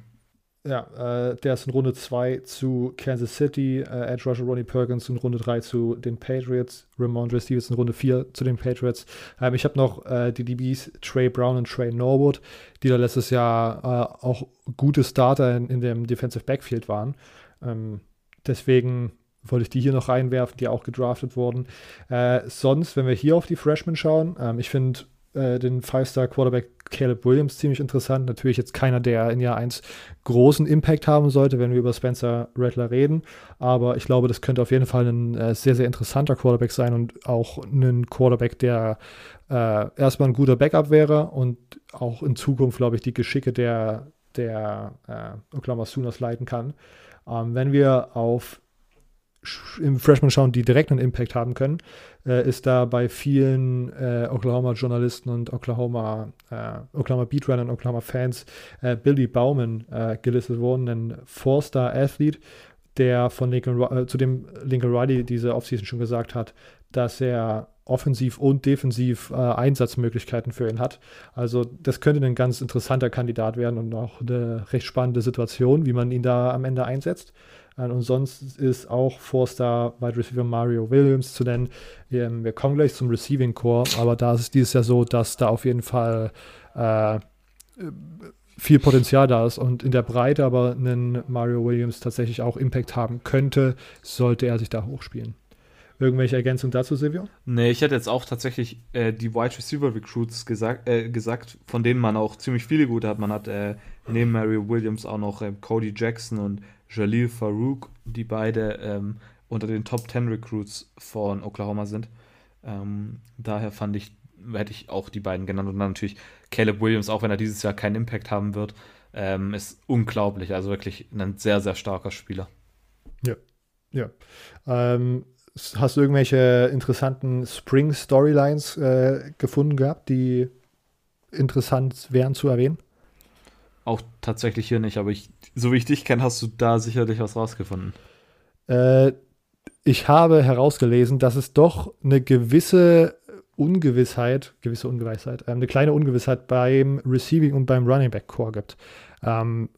Speaker 1: Ja, äh, der ist in Runde 2 zu Kansas City, äh, Edge Rusher Ronnie Perkins in Runde 3 zu den Patriots, Ramondre Stevens in Runde 4 zu den Patriots. Ähm, ich habe noch äh, die DBs Trey Brown und Trey Norwood, die da letztes Jahr äh, auch gute Starter in, in, dem Defensive Backfield waren. Ähm, deswegen wollte ich die hier noch reinwerfen, die auch gedraftet wurden. Äh, sonst, wenn wir hier auf die Freshmen schauen, ähm, ich finde äh, den Five-Star-Quarterback Caleb Williams ziemlich interessant. Natürlich jetzt keiner, der in Jahr 1 großen Impact haben sollte, wenn wir über Spencer Rattler reden. Aber ich glaube, das könnte auf jeden Fall ein äh, sehr, sehr interessanter Quarterback sein und auch ein Quarterback, der äh, erstmal ein guter Backup wäre und auch in Zukunft, glaube ich, die Geschicke der, der äh, Oklahoma Sooners leiten kann. Ähm, wenn wir auf im Freshman schauen, die direkt einen Impact haben können, äh, ist da bei vielen äh, Oklahoma-Journalisten und Oklahoma, äh, Oklahoma und Oklahoma-Fans äh, Billy Bauman äh, gelistet worden, ein Four-Star-Athlet, der von Lincoln, äh, zu dem Lincoln Riley diese Offseason schon gesagt hat, dass er offensiv und defensiv Einsatzmöglichkeiten für ihn hat. Also das könnte ein ganz interessanter Kandidat werden und auch eine recht spannende Situation, wie man ihn da am Ende einsetzt. Und sonst ist auch Four-Star Wide Receiver Mario Williams zu nennen. Ähm, wir kommen gleich zum Receiving Core, aber da ist es dieses Jahr so, dass da auf jeden Fall äh, viel Potenzial da ist und in der Breite aber einen Mario Williams tatsächlich auch Impact haben könnte, sollte er sich da hochspielen. Irgendwelche Ergänzungen dazu, Silvio?
Speaker 2: Nee, ich hätte jetzt auch tatsächlich äh, die Wide Receiver Recruits gesagt, äh, gesagt, von denen man auch ziemlich viele gute hat. Man hat äh, neben Mario Williams auch noch ähm, Cody Jackson und Jalil Farouk, die beide ähm, unter den Top 10 Recruits von Oklahoma sind. Ähm, daher fand ich, hätte ich auch die beiden genannt. Und dann natürlich Caleb Williams, auch wenn er dieses Jahr keinen Impact haben wird, ähm, ist unglaublich. Also wirklich ein sehr, sehr starker Spieler.
Speaker 1: Ja, Ja. Ähm, hast du irgendwelche interessanten Spring-Storylines äh, gefunden gehabt, die interessant wären zu erwähnen?
Speaker 2: Auch tatsächlich hier nicht, aber ich, so wie ich dich kenne, hast du da sicherlich was rausgefunden.
Speaker 1: Äh, ich habe herausgelesen, dass es doch eine gewisse Ungewissheit, gewisse Ungewissheit, äh, eine kleine Ungewissheit beim Receiving und beim Running Back Core gibt. Ähm,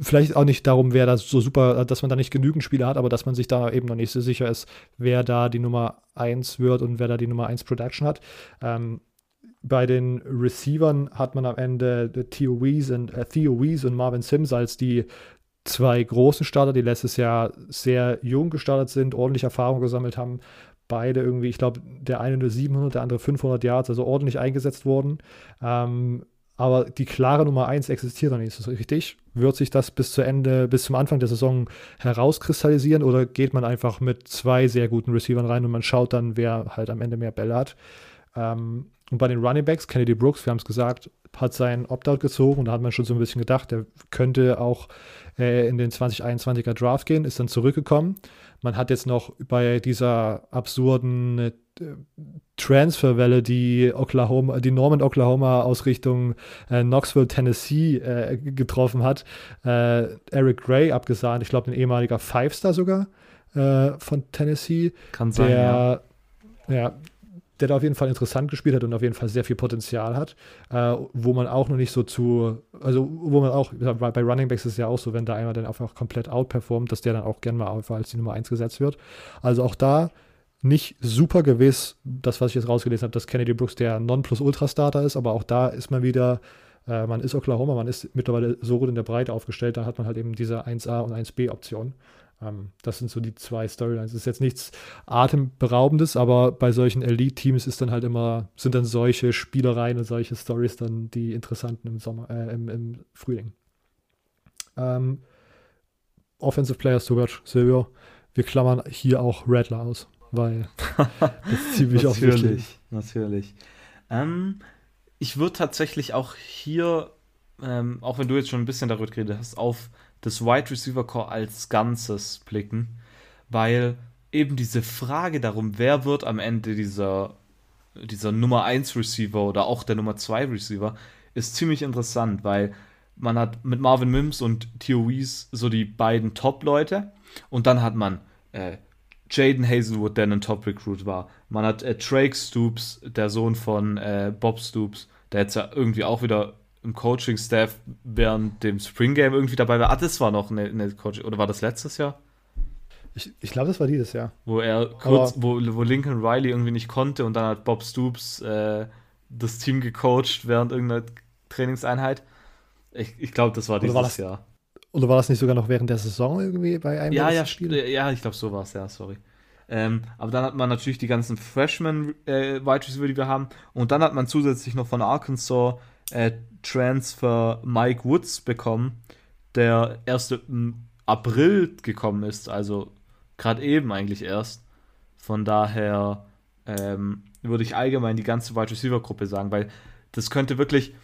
Speaker 1: vielleicht auch nicht darum, wer da so super, dass man da nicht genügend Spieler hat, aber dass man sich da eben noch nicht so sicher ist, wer da die Nummer 1 wird und wer da die Nummer 1 Production hat. Ähm, bei den Receivern hat man am Ende Theo Wees und, äh, Theo Wees und Marvin Sims als die zwei großen Starter, die letztes Jahr sehr jung gestartet sind, ordentlich Erfahrung gesammelt haben. Beide irgendwie, ich glaube, der eine nur 700, der andere 500 Yards, also ordentlich eingesetzt wurden. Ähm, aber die klare Nummer 1 existiert noch nicht. Ist das richtig? Wird sich das bis zu Ende, bis zum Anfang der Saison herauskristallisieren oder geht man einfach mit zwei sehr guten Receivern rein und man schaut dann, wer halt am Ende mehr Bälle hat? Ähm, und bei den Running Backs, Kennedy Brooks, wir haben es gesagt, hat sein Opt-out gezogen und da hat man schon so ein bisschen gedacht, der könnte auch äh, in den 2021er Draft gehen, ist dann zurückgekommen. Man hat jetzt noch bei dieser absurden äh, Transferwelle, die Oklahoma, die Norman Oklahoma aus Richtung äh, Knoxville, Tennessee äh, getroffen hat, äh, Eric Gray abgesagt, ich glaube ein ehemaliger Five-Star sogar äh, von Tennessee.
Speaker 2: Kann sein,
Speaker 1: der,
Speaker 2: ja.
Speaker 1: ja der da auf jeden Fall interessant gespielt hat und auf jeden Fall sehr viel Potenzial hat, äh, wo man auch noch nicht so zu, also wo man auch, bei Running Backs ist es ja auch so, wenn da einer dann einfach komplett outperformt, dass der dann auch gerne mal als die Nummer 1 gesetzt wird. Also auch da nicht super gewiss, das, was ich jetzt rausgelesen habe, dass Kennedy Brooks der Non-Plus-Ultra-Starter ist, aber auch da ist man wieder, äh, man ist Oklahoma, man ist mittlerweile so gut in der Breite aufgestellt, da hat man halt eben diese 1A und 1B-Option. Ähm, das sind so die zwei Storylines. Das ist jetzt nichts Atemberaubendes, aber bei solchen Elite-Teams ist dann halt immer, sind dann solche Spielereien und solche Stories dann die interessanten im Sommer, äh, im, im, Frühling. Ähm, Offensive Players to watch, Silvio. Wir klammern hier auch Rattler aus, weil [LAUGHS] das ist ziemlich
Speaker 2: Natürlich, natürlich. Ähm, ich würde tatsächlich auch hier, ähm, auch wenn du jetzt schon ein bisschen darüber geredet hast, auf das Wide Receiver Core als Ganzes blicken, weil eben diese Frage darum, wer wird am Ende dieser, dieser Nummer 1 Receiver oder auch der Nummer 2 Receiver, ist ziemlich interessant, weil man hat mit Marvin Mims und Theo Weiss so die beiden Top-Leute und dann hat man äh, Jaden Hazelwood, der ein Top-Recruit war. Man hat äh, Drake Stoops, der Sohn von äh, Bob Stoops, der jetzt ja irgendwie auch wieder im Coaching-Staff während dem Spring Game irgendwie dabei war. Ah, das war noch eine, eine Coaching, oder war das letztes Jahr?
Speaker 1: Ich, ich glaube, das war dieses Jahr.
Speaker 2: Wo er kurz, wo, wo Lincoln Riley irgendwie nicht konnte und dann hat Bob Stoops äh, das Team gecoacht während irgendeiner Trainingseinheit. Ich, ich glaube, das war dieses war das, Jahr.
Speaker 1: Oder war das nicht sogar noch während der Saison irgendwie bei einem
Speaker 2: ja, ja, Spiel? Ja, ich glaube, so war es, ja, sorry. Ähm, aber dann hat man natürlich die ganzen Freshman äh, Receiver, die wir haben. Und dann hat man zusätzlich noch von Arkansas äh, Transfer Mike Woods bekommen, der erst im April gekommen ist, also gerade eben eigentlich erst. Von daher ähm, würde ich allgemein die ganze Wide Receiver Gruppe sagen, weil das könnte wirklich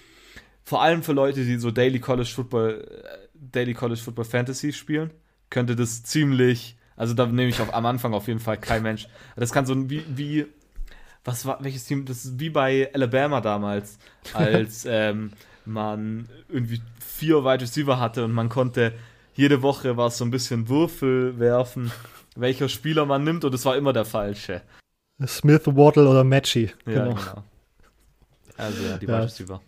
Speaker 2: vor allem für Leute, die so Daily College Football, äh, Daily College Football Fantasy spielen, könnte das ziemlich, also da nehme ich auf, am Anfang auf jeden Fall kein Mensch. Das kann so wie, wie was war, welches Team, das ist wie bei Alabama damals, [LAUGHS] als ähm, man irgendwie vier Wide Receiver hatte und man konnte jede Woche war es so ein bisschen Würfel werfen, welcher Spieler man nimmt und es war immer der falsche.
Speaker 1: Smith, Waddle oder Matchy.
Speaker 2: Ja, genau. genau. Also ja, die ja. Wide Receiver.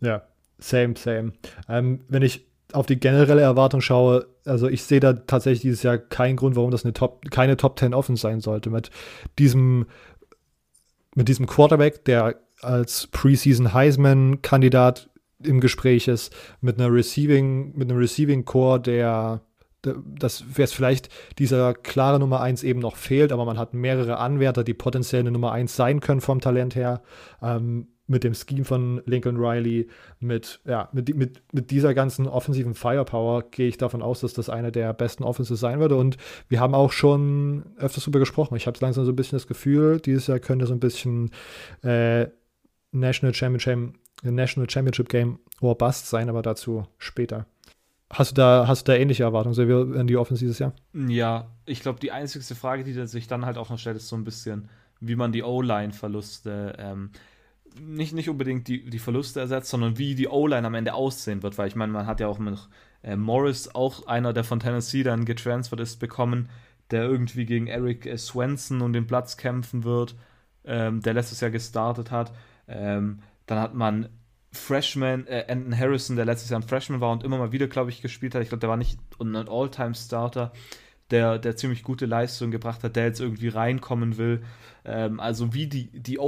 Speaker 1: Ja, same, same. Ähm, wenn ich auf die generelle Erwartung schaue, also ich sehe da tatsächlich dieses Jahr keinen Grund, warum das eine Top, keine Top 10 offen sein sollte. Mit diesem, mit diesem Quarterback, der als Preseason Heisman-Kandidat im Gespräch ist, mit einer Receiving, mit einem Receiving Core, der das wäre vielleicht dieser klare Nummer 1 eben noch fehlt, aber man hat mehrere Anwärter, die potenziell eine Nummer 1 sein können vom Talent her. Ähm, mit dem Scheme von Lincoln Riley, mit, ja, mit, mit, mit dieser ganzen offensiven Firepower gehe ich davon aus, dass das eine der besten Offenses sein würde. Und wir haben auch schon öfters darüber gesprochen. Ich habe langsam so ein bisschen das Gefühl, dieses Jahr könnte so ein bisschen äh, National Championship, National Championship Game or Bust sein, aber dazu später. Hast du da, hast du da ähnliche Erwartungen Silvio, in die Offense dieses Jahr?
Speaker 2: Ja, ich glaube, die einzigste Frage, die sich dann halt auch noch stellt, ist so ein bisschen, wie man die O-Line-Verluste, ähm, nicht, nicht unbedingt die, die Verluste ersetzt, sondern wie die O-Line am Ende aussehen wird, weil ich meine, man hat ja auch mit äh, Morris, auch einer, der von Tennessee dann getransfert ist, bekommen, der irgendwie gegen Eric äh, Swenson und den Platz kämpfen wird, ähm, der letztes Jahr gestartet hat. Ähm, dann hat man Freshman, äh, Anton Harrison, der letztes Jahr ein Freshman war und immer mal wieder, glaube ich, gespielt hat. Ich glaube, der war nicht ein All-Time-Starter, der, der ziemlich gute Leistung gebracht hat, der jetzt irgendwie reinkommen will. Ähm, also wie die, die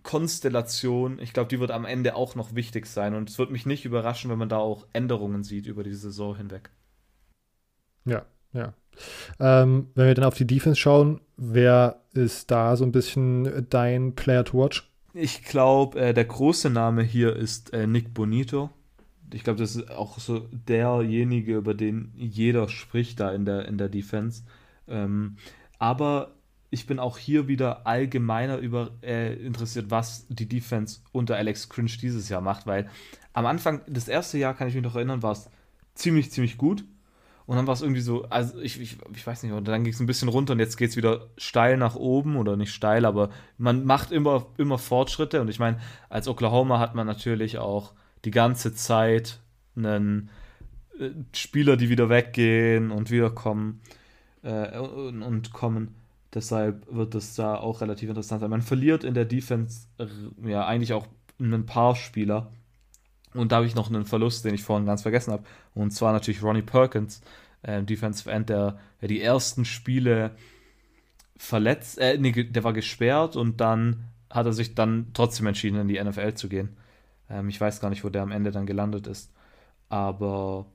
Speaker 2: O-Line-Konstellation, ich glaube, die wird am Ende auch noch wichtig sein. Und es wird mich nicht überraschen, wenn man da auch Änderungen sieht über die Saison hinweg.
Speaker 1: Ja, ja. Ähm, wenn wir dann auf die Defense schauen, wer ist da so ein bisschen dein Player to watch?
Speaker 2: Ich glaube, äh, der große Name hier ist äh, Nick Bonito. Ich glaube, das ist auch so derjenige, über den jeder spricht da in der, in der Defense. Ähm, aber ich bin auch hier wieder allgemeiner über, äh, interessiert, was die Defense unter Alex Cringe dieses Jahr macht, weil am Anfang, das erste Jahr, kann ich mich noch erinnern, war es ziemlich, ziemlich gut. Und dann war es irgendwie so, also ich, ich, ich weiß nicht, und dann ging es ein bisschen runter und jetzt geht es wieder steil nach oben oder nicht steil, aber man macht immer, immer Fortschritte. Und ich meine, als Oklahoma hat man natürlich auch die ganze Zeit einen äh, Spieler, die wieder weggehen und wiederkommen äh, und, und, kommen. Deshalb wird es da auch relativ interessant sein. Man verliert in der Defense ja eigentlich auch ein paar Spieler. Und da habe ich noch einen Verlust, den ich vorhin ganz vergessen habe. Und zwar natürlich Ronnie Perkins, äh, Defensive End, der, der die ersten Spiele verletzt, äh, nee, der war gesperrt und dann hat er sich dann trotzdem entschieden, in die NFL zu gehen. Ähm, ich weiß gar nicht, wo der am Ende dann gelandet ist. Aber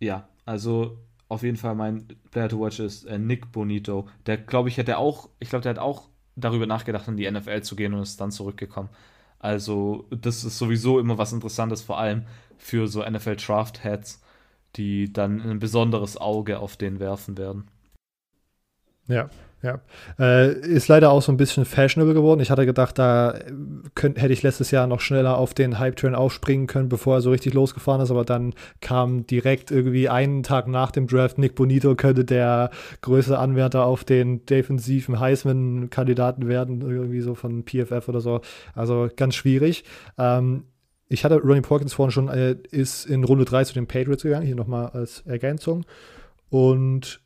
Speaker 2: ja, also auf jeden Fall mein Player to watch ist äh, Nick Bonito. Der, glaube ich, hätte auch, ich glaube, der hat auch darüber nachgedacht, in die NFL zu gehen und ist dann zurückgekommen. Also, das ist sowieso immer was Interessantes, vor allem für so NFL-Draft-Heads, die dann ein besonderes Auge auf den werfen werden.
Speaker 1: Ja, ja. Äh, ist leider auch so ein bisschen fashionable geworden. Ich hatte gedacht, da könnt, hätte ich letztes Jahr noch schneller auf den Hype-Train aufspringen können, bevor er so richtig losgefahren ist. Aber dann kam direkt irgendwie einen Tag nach dem Draft Nick Bonito könnte der größte Anwärter auf den defensiven Heisman-Kandidaten werden, irgendwie so von PFF oder so. Also ganz schwierig. Ähm, ich hatte Ronnie Porkins vorhin schon, äh, ist in Runde 3 zu den Patriots gegangen, hier nochmal als Ergänzung. Und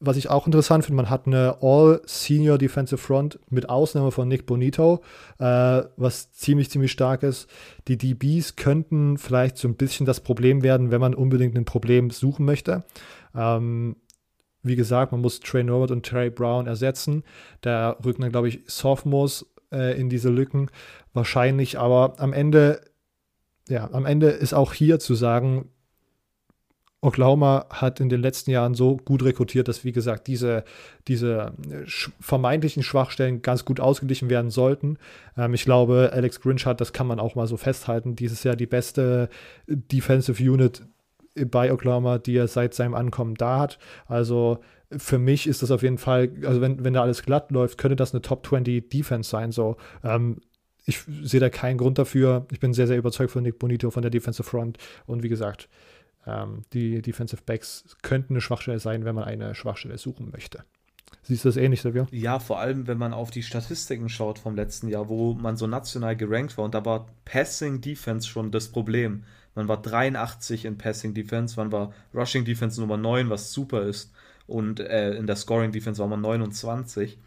Speaker 1: was ich auch interessant finde, man hat eine All-Senior Defensive Front mit Ausnahme von Nick Bonito, äh, was ziemlich, ziemlich stark ist. Die DBs könnten vielleicht so ein bisschen das Problem werden, wenn man unbedingt ein Problem suchen möchte. Ähm, wie gesagt, man muss Trey Norbert und Trey Brown ersetzen. Da rücken dann, glaube ich, Sophomores äh, in diese Lücken. Wahrscheinlich, aber am Ende, ja, am Ende ist auch hier zu sagen, Oklahoma hat in den letzten Jahren so gut rekrutiert, dass, wie gesagt, diese, diese äh, vermeintlichen Schwachstellen ganz gut ausgeglichen werden sollten. Ähm, ich glaube, Alex Grinch hat, das kann man auch mal so festhalten, dieses Jahr die beste Defensive Unit bei Oklahoma, die er seit seinem Ankommen da hat. Also für mich ist das auf jeden Fall, also wenn, wenn da alles glatt läuft, könnte das eine Top 20 Defense sein. So. Ähm, ich sehe da keinen Grund dafür. Ich bin sehr, sehr überzeugt von Nick Bonito, von der Defensive Front. Und wie gesagt, ähm, die Defensive Backs könnten eine Schwachstelle sein, wenn man eine Schwachstelle suchen möchte. Siehst du das ähnlich, Silvio?
Speaker 2: Ja, vor allem, wenn man auf die Statistiken schaut vom letzten Jahr, wo man so national gerankt war und da war Passing Defense schon das Problem. Man war 83 in Passing Defense, man war Rushing Defense Nummer 9, was super ist. Und äh, in der Scoring Defense war man 29.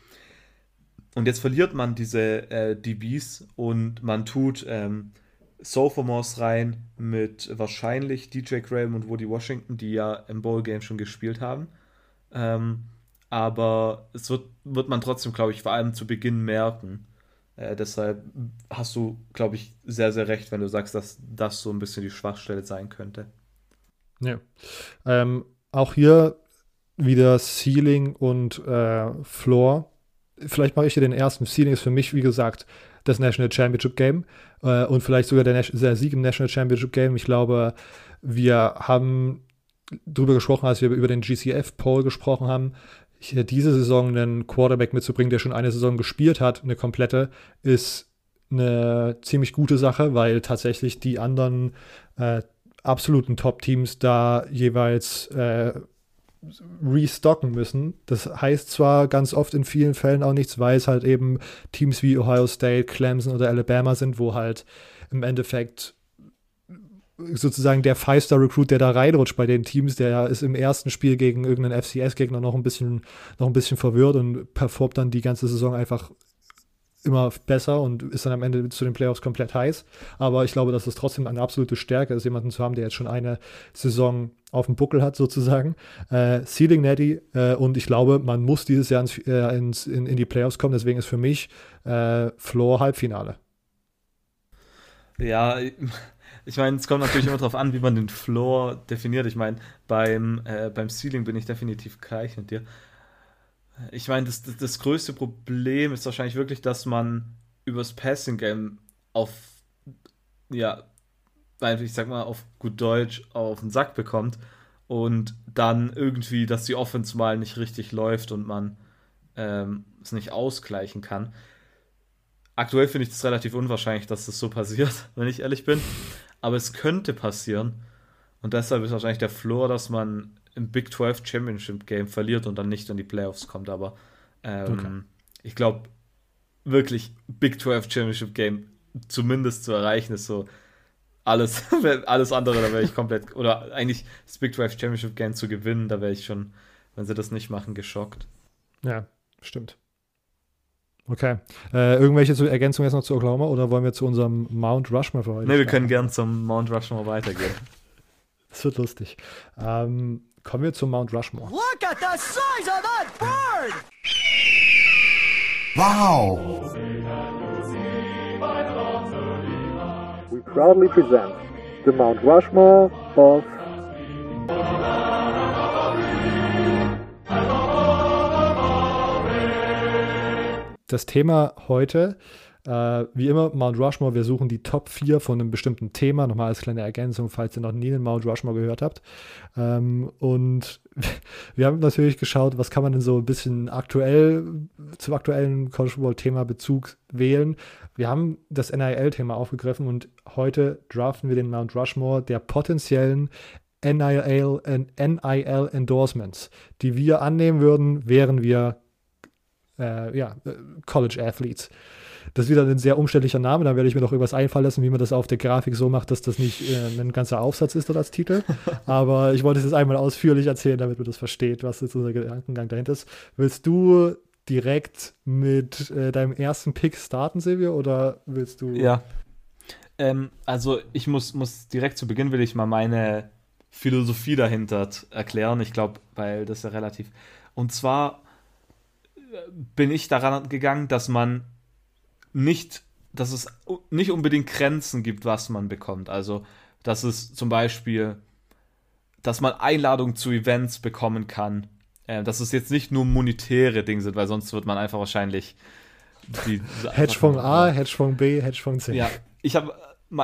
Speaker 2: Und jetzt verliert man diese äh, DBs und man tut ähm, Sophomores rein mit wahrscheinlich DJ Graham und Woody Washington, die ja im Bowl-Game schon gespielt haben. Ähm, aber es wird, wird man trotzdem, glaube ich, vor allem zu Beginn merken. Äh, deshalb hast du, glaube ich, sehr, sehr recht, wenn du sagst, dass das so ein bisschen die Schwachstelle sein könnte.
Speaker 1: Ja. Ähm, auch hier wieder Ceiling und äh, Floor. Vielleicht mache ich hier den ersten. Ceiling ist für mich, wie gesagt, das National Championship Game äh, und vielleicht sogar der, der, Sieg im National Championship Game. Ich glaube, wir haben darüber gesprochen, als wir über den GCF-Poll gesprochen haben. Hier diese Saison einen Quarterback mitzubringen, der schon eine Saison gespielt hat, eine komplette, ist eine ziemlich gute Sache, weil tatsächlich die anderen äh, absoluten Top-Teams da jeweils äh, restocken müssen. Das heißt zwar ganz oft in vielen Fällen auch nichts, weil es halt eben Teams wie Ohio State, Clemson oder Alabama sind, wo halt im Endeffekt sozusagen der Five-Star-Recruit, der da reinrutscht bei den Teams, der ist im ersten Spiel gegen irgendeinen FCS-Gegner noch ein bisschen, noch ein bisschen verwirrt und performt dann die ganze Saison einfach immer besser und ist dann am Ende zu den Playoffs komplett heiß. Aber ich glaube, dass es trotzdem eine absolute Stärke ist, jemanden zu haben, der jetzt schon eine Saison auf dem Buckel hat, sozusagen. Äh, Seeding Netty äh, und ich glaube, man muss dieses Jahr ins, äh, ins, in, in, die Playoffs kommen. Deswegen ist für mich äh, Floor Halbfinale.
Speaker 2: Ja, ich meine, es kommt natürlich immer darauf an, wie man den Floor definiert. Ich meine, beim, äh, beim Ceiling bin ich definitiv gleich mit dir. Ich meine, das, das, das, größte Problem ist wahrscheinlich wirklich, dass man übers Passing Game auf, ja, ich sag mal auf gut Deutsch auf den Sack bekommt und dann irgendwie, dass die Offense mal nicht richtig läuft und man ähm, es nicht ausgleichen kann. Aktuell finde ich es relativ unwahrscheinlich, dass das so passiert, [LAUGHS] wenn ich ehrlich bin. Aber es könnte passieren. Und deshalb ist wahrscheinlich der Floor, dass man im Big 12 Championship Game verliert und dann nicht in die Playoffs kommt. Aber ähm, okay. ich glaube, wirklich Big 12 Championship Game zumindest zu erreichen, ist so alles, [LAUGHS] alles andere, da wäre ich komplett, oder eigentlich das Big 12 Championship Game zu gewinnen, da wäre ich schon, wenn sie das nicht machen, geschockt.
Speaker 1: Ja, stimmt. Okay. Äh, irgendwelche Ergänzungen jetzt noch zu Oklahoma oder wollen wir zu unserem Mount Rushmore für heute?
Speaker 2: Ne, wir können gern zum Mount Rushmore weitergehen. [LAUGHS]
Speaker 1: Das wird lustig. Ähm, Kommen wir zum Mount Rushmore. Look at the size of that bird! Wow! We proudly present the Mount Rushmore of Das Thema heute äh, wie immer, Mount Rushmore, wir suchen die Top 4 von einem bestimmten Thema. Nochmal als kleine Ergänzung, falls ihr noch nie den Mount Rushmore gehört habt. Ähm, und [LAUGHS] wir haben natürlich geschaut, was kann man denn so ein bisschen aktuell zum aktuellen College Football Thema Bezug wählen. Wir haben das NIL-Thema aufgegriffen und heute draften wir den Mount Rushmore der potenziellen NIL, NIL Endorsements, die wir annehmen würden, wären wir äh, ja, College Athletes. Das ist wieder ein sehr umständlicher Name, da werde ich mir noch irgendwas einfallen lassen, wie man das auf der Grafik so macht, dass das nicht äh, ein ganzer Aufsatz ist oder als Titel. [LAUGHS] Aber ich wollte es jetzt einmal ausführlich erzählen, damit man das versteht, was jetzt unser Gedankengang dahinter ist. Willst du direkt mit äh, deinem ersten Pick starten, Silvio, oder willst du.
Speaker 2: Ja. Ähm, also ich muss, muss direkt zu Beginn will ich mal meine Philosophie dahinter erklären. Ich glaube, weil das ja relativ. Und zwar äh, bin ich daran gegangen, dass man nicht, dass es nicht unbedingt Grenzen gibt, was man bekommt. Also, dass es zum Beispiel, dass man Einladungen zu Events bekommen kann. Äh, dass es jetzt nicht nur monetäre Dinge sind, weil sonst wird man einfach wahrscheinlich
Speaker 1: die [LAUGHS] Hedgefonds A, Hedgefonds B, Hedgefonds C.
Speaker 2: Ja, ich habe,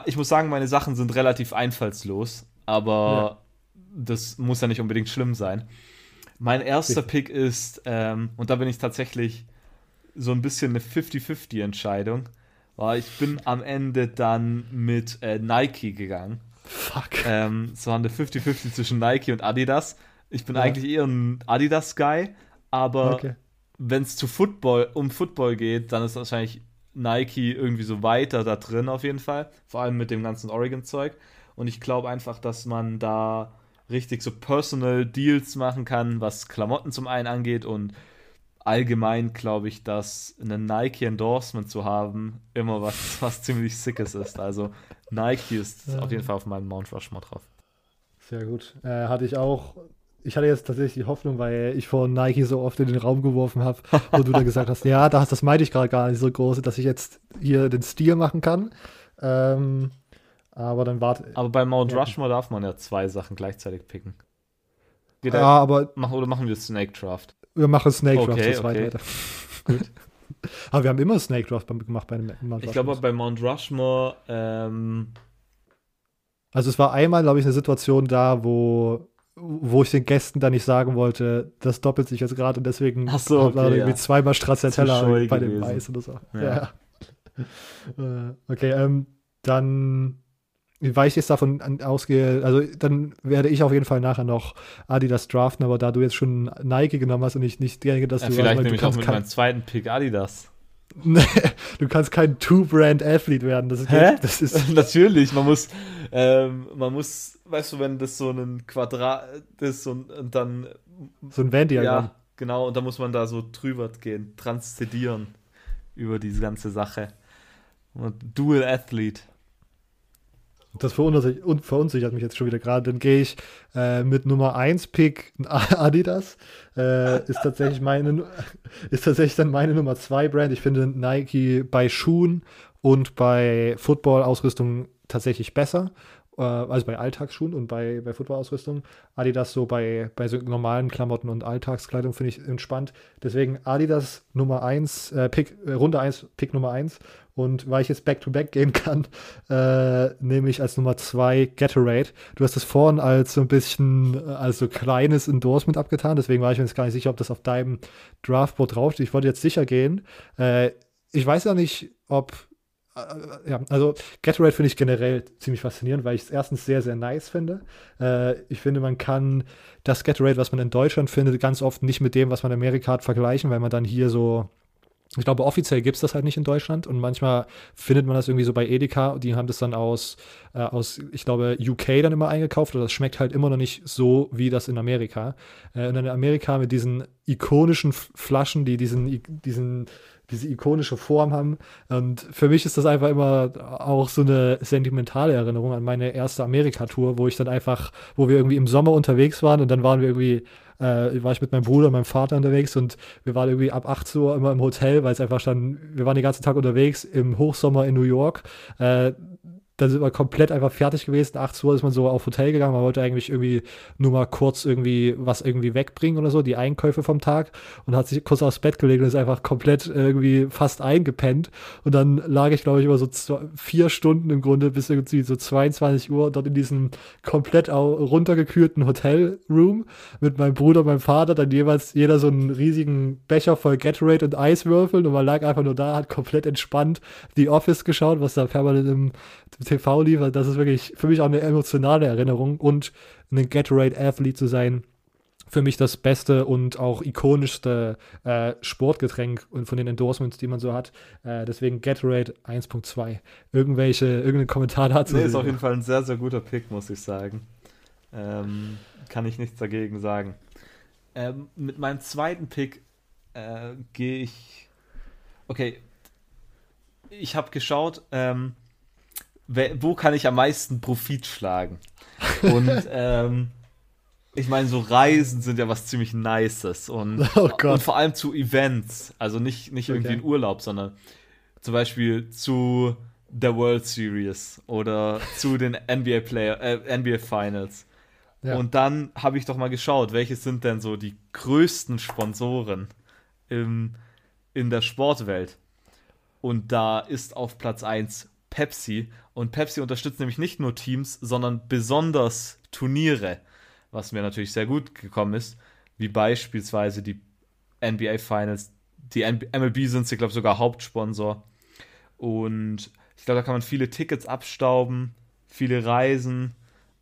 Speaker 2: ich muss sagen, meine Sachen sind relativ einfallslos, aber ja. das muss ja nicht unbedingt schlimm sein. Mein erster Pick ist, ähm, und da bin ich tatsächlich so ein bisschen eine 50-50-Entscheidung. War, ich bin am Ende dann mit äh, Nike gegangen.
Speaker 1: Fuck.
Speaker 2: Ähm, es war eine 50-50 zwischen Nike und Adidas. Ich bin ja. eigentlich eher ein Adidas-Guy, aber okay. wenn es zu Football, um Football geht, dann ist wahrscheinlich Nike irgendwie so weiter da drin auf jeden Fall. Vor allem mit dem ganzen Oregon-Zeug. Und ich glaube einfach, dass man da richtig so Personal Deals machen kann, was Klamotten zum einen angeht und allgemein glaube ich, dass ein Nike-Endorsement zu haben immer was, [LAUGHS] was ziemlich Sickes ist. Also Nike ist ja. auf jeden Fall auf meinem Mount Rushmore drauf.
Speaker 1: Sehr gut. Äh, hatte ich auch. Ich hatte jetzt tatsächlich die Hoffnung, weil ich vor Nike so oft in den Raum geworfen habe und du dann [LAUGHS] gesagt hast, ja, das, das meinte ich gerade gar nicht so groß, dass ich jetzt hier den Stil machen kann. Ähm, aber dann warte.
Speaker 2: Aber bei Mount ja. Rushmore darf man ja zwei Sachen gleichzeitig picken.
Speaker 1: Geht ja, aber.
Speaker 2: Machen, oder machen wir Snake Draft?
Speaker 1: Wir machen Snake Draft okay, zweit okay. weiter. [LAUGHS] Gut. [LAUGHS] Aber wir haben immer Snake Draft gemacht bei
Speaker 2: Mount Ich glaube, bei Mount Rushmore. Ähm
Speaker 1: also, es war einmal, glaube ich, eine Situation da, wo, wo ich den Gästen da nicht sagen wollte, das doppelt sich jetzt gerade und deswegen
Speaker 2: Ach so, okay,
Speaker 1: war irgendwie ja. zweimal Stracciatella bei dem Eis oder so. Ja. [LAUGHS] ja. Äh, okay, ähm, dann weil ich jetzt davon ausgehe, also dann werde ich auf jeden Fall nachher noch Adidas draften, aber da du jetzt schon Nike genommen hast und ich nicht denke, dass
Speaker 2: ja,
Speaker 1: du
Speaker 2: vielleicht nehme ich auch mit meinem zweiten Pick Adidas. [LAUGHS]
Speaker 1: du kannst kein Two-Brand-Athlete werden. Das,
Speaker 2: Hä?
Speaker 1: Geht, das ist [LAUGHS]
Speaker 2: Natürlich, man muss, ähm, man muss, weißt du, wenn das so ein Quadrat ist und, und dann.
Speaker 1: So ein Venn-Diagramm.
Speaker 2: Ja, genau, und da muss man da so drüber gehen, transzedieren über diese ganze Sache. Und Dual Athlete.
Speaker 1: Das verunsichert, mich jetzt schon wieder gerade. Dann gehe ich äh, mit Nummer 1 Pick [LAUGHS] Adidas. Äh, ist, tatsächlich meine, [LAUGHS] ist tatsächlich dann meine Nummer 2 Brand. Ich finde Nike bei Schuhen und bei Football-Ausrüstung tatsächlich besser. Äh, also bei Alltagsschuhen und bei, bei Football-Ausrüstung. Adidas so bei, bei so normalen Klamotten und Alltagskleidung finde ich entspannt. Deswegen Adidas Nummer 1, äh, Pick, äh, Runde 1, Pick Nummer 1. Und weil ich jetzt Back-to-Back -back gehen kann, [LAUGHS] äh, nehme ich als Nummer 2 Gatorade. Du hast das vorhin als so ein bisschen, äh, als so kleines Endorsement abgetan. Deswegen war ich mir jetzt gar nicht sicher, ob das auf deinem Draftboard draufsteht. Ich wollte jetzt sicher gehen. Äh, ich weiß ja nicht, ob ja, also Gatorade finde ich generell ziemlich faszinierend, weil ich es erstens sehr, sehr nice finde. Äh, ich finde, man kann das Gatorade, was man in Deutschland findet, ganz oft nicht mit dem, was man in Amerika hat, vergleichen, weil man dann hier so ich glaube, offiziell gibt es das halt nicht in Deutschland und manchmal findet man das irgendwie so bei Edeka. Die haben das dann aus, äh, aus, ich glaube, UK dann immer eingekauft oder das schmeckt halt immer noch nicht so wie das in Amerika. Äh, und in Amerika mit diesen ikonischen Flaschen, die diesen, diesen diese ikonische Form haben. Und für mich ist das einfach immer auch so eine sentimentale Erinnerung an meine erste Amerika-Tour, wo ich dann einfach, wo wir irgendwie im Sommer unterwegs waren und dann waren wir irgendwie äh, war ich mit meinem Bruder und meinem Vater unterwegs und wir waren irgendwie ab 8 Uhr immer im Hotel, weil es einfach dann, wir waren den ganzen Tag unterwegs im Hochsommer in New York. Äh, dann sind wir komplett einfach fertig gewesen. 8 Uhr ist man so auf Hotel gegangen. Man wollte eigentlich irgendwie nur mal kurz irgendwie was irgendwie wegbringen oder so, die Einkäufe vom Tag und hat sich kurz aufs Bett gelegt und ist einfach komplett irgendwie fast eingepennt. Und dann lag ich, glaube ich, über so zwei, vier Stunden im Grunde bis irgendwie so 22 Uhr dort in diesem komplett runtergekühlten Hotelroom mit meinem Bruder und meinem Vater. Dann jeweils jeder so einen riesigen Becher voll Gatorade und Eiswürfeln und man lag einfach nur da, hat komplett entspannt The Office geschaut, was da permanent im TV liefert, das ist wirklich für mich auch eine emotionale Erinnerung und ein Gatorade-Athlete zu sein, für mich das beste und auch ikonischste äh, Sportgetränk und von den Endorsements, die man so hat. Äh, deswegen Gatorade 1.2. Irgendwelche, irgendeinen Kommentar dazu?
Speaker 2: Nee, ist auf jeden Fall ein sehr, sehr guter Pick, muss ich sagen. Ähm, kann ich nichts dagegen sagen. Ähm, mit meinem zweiten Pick äh, gehe ich. Okay. Ich habe geschaut, ähm, wo kann ich am meisten Profit schlagen? Und [LAUGHS] ähm, ich meine, so Reisen sind ja was ziemlich Nices und, [LAUGHS] oh und vor allem zu Events, also nicht, nicht irgendwie okay. in Urlaub, sondern zum Beispiel zu der World Series oder zu den [LAUGHS] NBA Player, äh, NBA Finals. Ja. Und dann habe ich doch mal geschaut, welche sind denn so die größten Sponsoren im, in der Sportwelt. Und da ist auf Platz 1 Pepsi. Und Pepsi unterstützt nämlich nicht nur Teams, sondern besonders Turniere, was mir natürlich sehr gut gekommen ist, wie beispielsweise die NBA Finals. Die MLB sind sie, glaube ich, sogar Hauptsponsor. Und ich glaube, da kann man viele Tickets abstauben, viele Reisen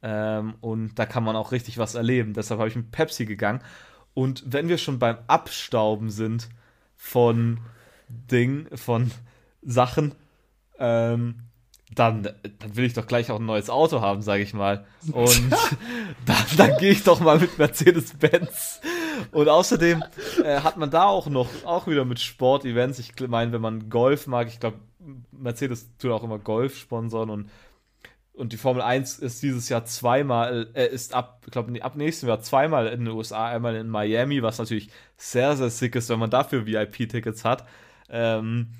Speaker 2: ähm, und da kann man auch richtig was erleben. Deshalb habe ich mit Pepsi gegangen. Und wenn wir schon beim Abstauben sind von Ding, von Sachen, ähm, dann, dann will ich doch gleich auch ein neues Auto haben, sage ich mal. Und [LAUGHS] [LAUGHS] dann, dann gehe ich doch mal mit Mercedes-Benz. Und außerdem äh, hat man da auch noch, auch wieder mit Sportevents, ich meine, wenn man Golf mag, ich glaube, Mercedes tut auch immer Golf sponsern und, und die Formel 1 ist dieses Jahr zweimal, äh, ist ab, ich glaube, ab nächstem Jahr zweimal in den USA, einmal in Miami, was natürlich sehr, sehr sick ist, wenn man dafür VIP-Tickets hat. Ähm,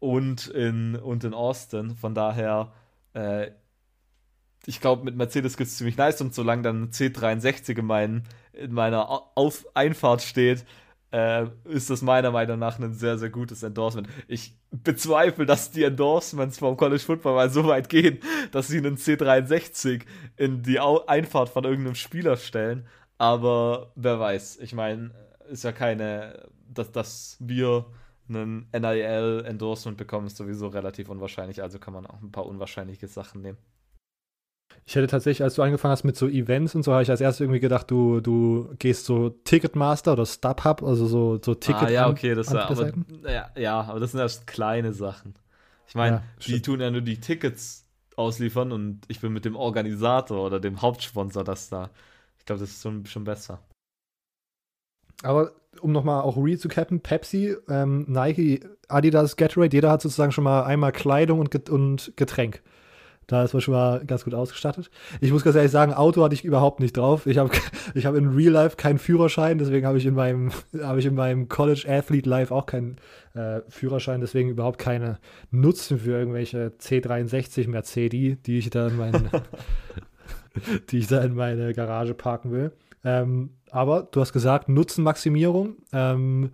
Speaker 2: und in, und in Austin. Von daher, äh, ich glaube, mit Mercedes gibt es ziemlich nice und solange dann ein C63 in, mein, in meiner Auf Einfahrt steht, äh, ist das meiner Meinung nach ein sehr, sehr gutes Endorsement. Ich bezweifle, dass die Endorsements vom College Football mal so weit gehen, dass sie einen C63 in die Einfahrt von irgendeinem Spieler stellen. Aber wer weiß, ich meine, ist ja keine, dass, dass wir einen NIL-Endorsement bekommen, ist sowieso relativ unwahrscheinlich. Also kann man auch ein paar unwahrscheinliche Sachen nehmen.
Speaker 1: Ich hätte tatsächlich, als du angefangen hast mit so Events und so, habe ich als erstes irgendwie gedacht, du, du gehst so Ticketmaster oder StubHub, also so, so Ticket.
Speaker 2: Ah, ja, okay, das ja, aber, ja, ja, aber das sind erst kleine Sachen. Ich meine, ja, die tun ja nur die Tickets ausliefern und ich bin mit dem Organisator oder dem Hauptsponsor das da. Ich glaube, das ist schon, schon besser.
Speaker 1: Aber um nochmal auch re-zu-cappen, Pepsi, ähm, Nike, Adidas, Gatorade, jeder hat sozusagen schon mal einmal Kleidung und, und Getränk. Da ist man schon mal ganz gut ausgestattet. Ich muss ganz ehrlich sagen, Auto hatte ich überhaupt nicht drauf. Ich habe [LAUGHS] ich hab in Real Life keinen Führerschein, deswegen habe ich in meinem, [LAUGHS] habe ich in meinem College Athlete Life auch keinen äh, Führerschein, deswegen überhaupt keine Nutzen für irgendwelche C63 Mercedes, die ich da in meine, [LAUGHS] die ich da in meine Garage parken will. Ähm, aber du hast gesagt, Nutzenmaximierung. Ähm,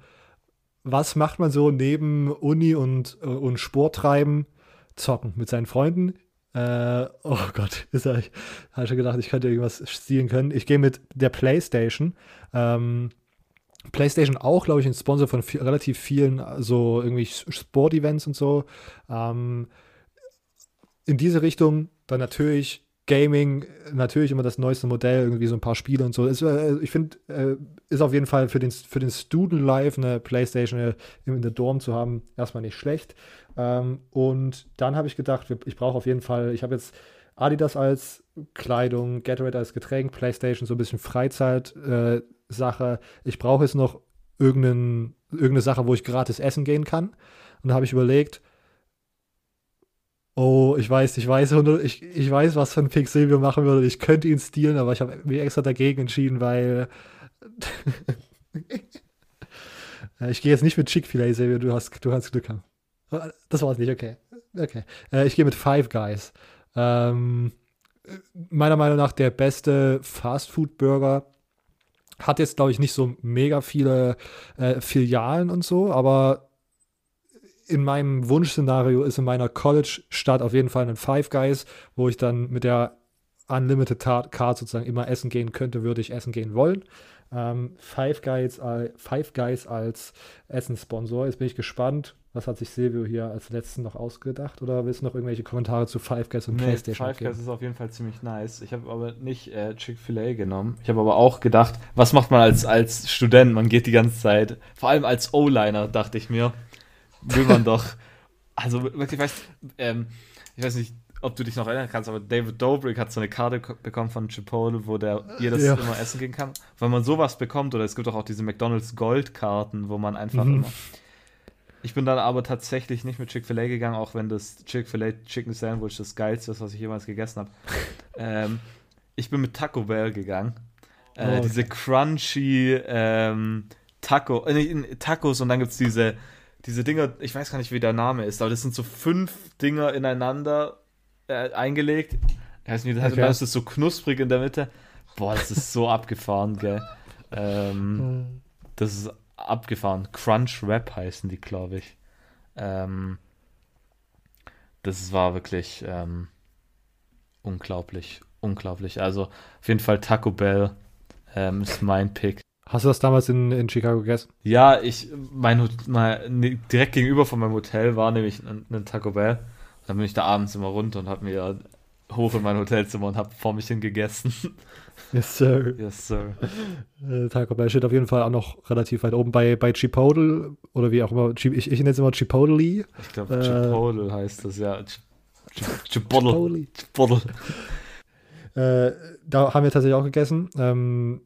Speaker 1: was macht man so neben Uni und, und Sporttreiben? Zocken mit seinen Freunden. Äh, oh Gott, ist er, habe schon gedacht, ich könnte irgendwas stehlen können. Ich gehe mit der PlayStation. Ähm, PlayStation auch, glaube ich, ein Sponsor von viel, relativ vielen so irgendwie Sport-Events und so. Ähm, in diese Richtung dann natürlich Gaming, natürlich immer das neueste Modell, irgendwie so ein paar Spiele und so. Ist, äh, ich finde, äh, ist auf jeden Fall für den, für den Student Life eine PlayStation äh, in der Dorm zu haben, erstmal nicht schlecht. Ähm, und dann habe ich gedacht, ich brauche auf jeden Fall, ich habe jetzt Adidas als Kleidung, Gatorade als Getränk, PlayStation so ein bisschen Freizeit-Sache. Äh, ich brauche jetzt noch irgendeinen, irgendeine Sache, wo ich gratis essen gehen kann. Und da habe ich überlegt, oh, ich weiß, ich weiß, ich, ich weiß, was für ein Pick Silvio machen würde. Ich könnte ihn stehlen, aber ich habe mich extra dagegen entschieden, weil [LAUGHS] ich gehe jetzt nicht mit Chick-fil-A, Silvio, du hast, du hast Glück haben. Das war es nicht, okay. Okay. Äh, ich gehe mit Five Guys. Ähm, meiner Meinung nach der beste Fast-Food-Burger. Hat jetzt, glaube ich, nicht so mega viele äh, Filialen und so, aber in meinem Wunschszenario ist in meiner College-Stadt auf jeden Fall ein Five Guys, wo ich dann mit der Unlimited Card sozusagen immer essen gehen könnte, würde ich essen gehen wollen. Ähm, Five, Guys, Five Guys als Essenssponsor. Jetzt bin ich gespannt, was hat sich Silvio hier als letzten noch ausgedacht? Oder willst du noch irgendwelche Kommentare zu Five Guys und nee, PlayStation?
Speaker 2: Five Guys ist auf jeden Fall ziemlich nice. Ich habe aber nicht äh, Chick-fil-A genommen. Ich habe aber auch gedacht, was macht man als, als Student? Man geht die ganze Zeit, vor allem als O-Liner, dachte ich mir, will man doch. Also wirklich, weißt, ähm, ich weiß nicht, ob du dich noch erinnern kannst, aber David Dobrik hat so eine Karte bekommen von Chipotle, wo der jedes ja. immer essen gehen kann. Wenn man sowas bekommt, oder es gibt auch, auch diese McDonalds Goldkarten, wo man einfach mhm. immer ich bin dann aber tatsächlich nicht mit Chick-fil-A gegangen, auch wenn das Chick-fil-A Chicken Sandwich das geilste ist, was ich jemals gegessen habe. ähm, ich bin mit Taco Bell gegangen. Äh, oh, okay. Diese crunchy ähm, Taco, äh, Tacos und dann gibt es diese, diese Dinger, ich weiß gar nicht, wie der Name ist, aber das sind so fünf Dinger ineinander äh, eingelegt. Das okay. ist so knusprig in der Mitte. Boah, das ist so [LAUGHS] abgefahren, gell. Ähm, hm. das ist abgefahren. Crunch Rap heißen die, glaube ich. Ähm, das war wirklich ähm, unglaublich, unglaublich. Also auf jeden Fall Taco Bell ähm, ist mein Pick.
Speaker 1: Hast du das damals in, in Chicago gegessen?
Speaker 2: Ja, ich, mein, mein, ne, direkt gegenüber von meinem Hotel war nämlich ein, ein Taco Bell. Dann bin ich da abends immer runter und habe mir hoch in mein Hotelzimmer und habe vor mich hingegessen. [LAUGHS]
Speaker 1: Yes, sir.
Speaker 2: Yes, sir.
Speaker 1: Äh, Taco Bell steht auf jeden Fall auch noch relativ weit oben bei, bei Chipotle oder wie auch immer. Ich, ich nenne es immer Chipotle.
Speaker 2: Ich glaube, äh, Chipotle heißt das, ja. Chipotle. Chipotle.
Speaker 1: äh, da haben wir tatsächlich auch gegessen. Ähm,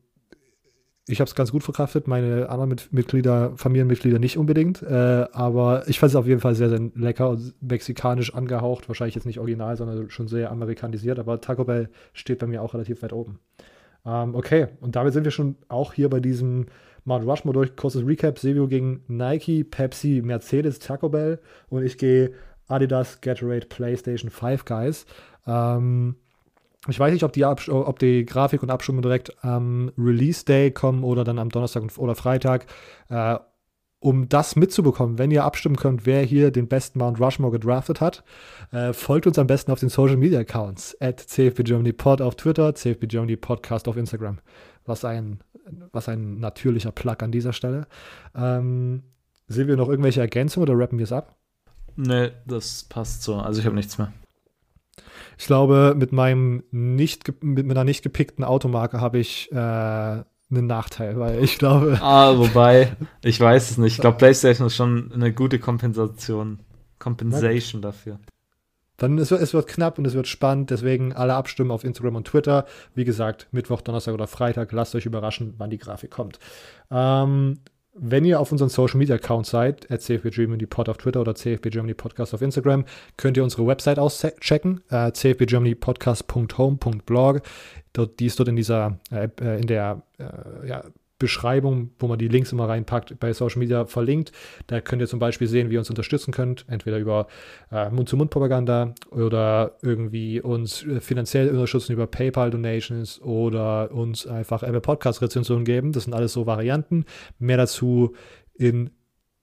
Speaker 1: ich habe es ganz gut verkraftet, meine anderen Mitglieder, Familienmitglieder nicht unbedingt, äh, aber ich fand es auf jeden Fall sehr, sehr lecker und mexikanisch angehaucht, wahrscheinlich jetzt nicht original, sondern schon sehr amerikanisiert, aber Taco Bell steht bei mir auch relativ weit oben. Ähm, okay, und damit sind wir schon auch hier bei diesem Mount Rushmore durch. Kurzes Recap: Silvio gegen Nike, Pepsi, Mercedes, Taco Bell und ich gehe Adidas, Gatorade, PlayStation, Five Guys. Ähm, ich weiß nicht, ob die, ob die Grafik und Abstimmung direkt am Release Day kommen oder dann am Donnerstag oder Freitag. Äh, um das mitzubekommen, wenn ihr abstimmen könnt, wer hier den besten Mount Rushmore gedraftet hat, äh, folgt uns am besten auf den Social Media Accounts. At CFB Germany Pod auf Twitter, CFB Germany Podcast auf Instagram. Was ein, was ein natürlicher Plug an dieser Stelle. Ähm, sehen wir noch irgendwelche Ergänzungen oder rappen wir es ab?
Speaker 2: Nee, das passt so. Also ich habe nichts mehr.
Speaker 1: Ich glaube, mit meinem nicht mit meiner nicht gepickten Automarke habe ich äh, einen Nachteil, weil ich glaube.
Speaker 2: Ah, wobei, ich weiß es nicht. Ich glaube, PlayStation ist schon eine gute Kompensation. Compensation dafür.
Speaker 1: Dann es wird, es wird knapp und es wird spannend, deswegen alle abstimmen auf Instagram und Twitter. Wie gesagt, Mittwoch, Donnerstag oder Freitag. Lasst euch überraschen, wann die Grafik kommt. Ähm, wenn ihr auf unseren Social Media Account seid, at CFB Germany Pod auf Twitter oder CFB Germany Podcast auf Instagram, könnt ihr unsere Website auschecken, äh, cfbgermanypodcast.home.blog. Die ist dort in dieser, äh, in der äh, ja, Beschreibung, wo man die Links immer reinpackt, bei Social Media verlinkt. Da könnt ihr zum Beispiel sehen, wie ihr uns unterstützen könnt, entweder über äh, Mund-zu-Mund-Propaganda oder irgendwie uns äh, finanziell unterstützen über PayPal-Donations oder uns einfach Apple Podcast-Rezensionen geben. Das sind alles so Varianten. Mehr dazu in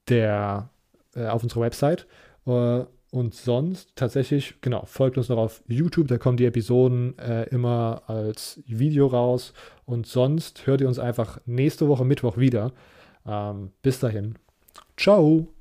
Speaker 1: der, äh, auf unserer Website. Äh, und sonst tatsächlich, genau, folgt uns noch auf YouTube, da kommen die Episoden äh, immer als Video raus. Und sonst hört ihr uns einfach nächste Woche Mittwoch wieder. Ähm, bis dahin. Ciao.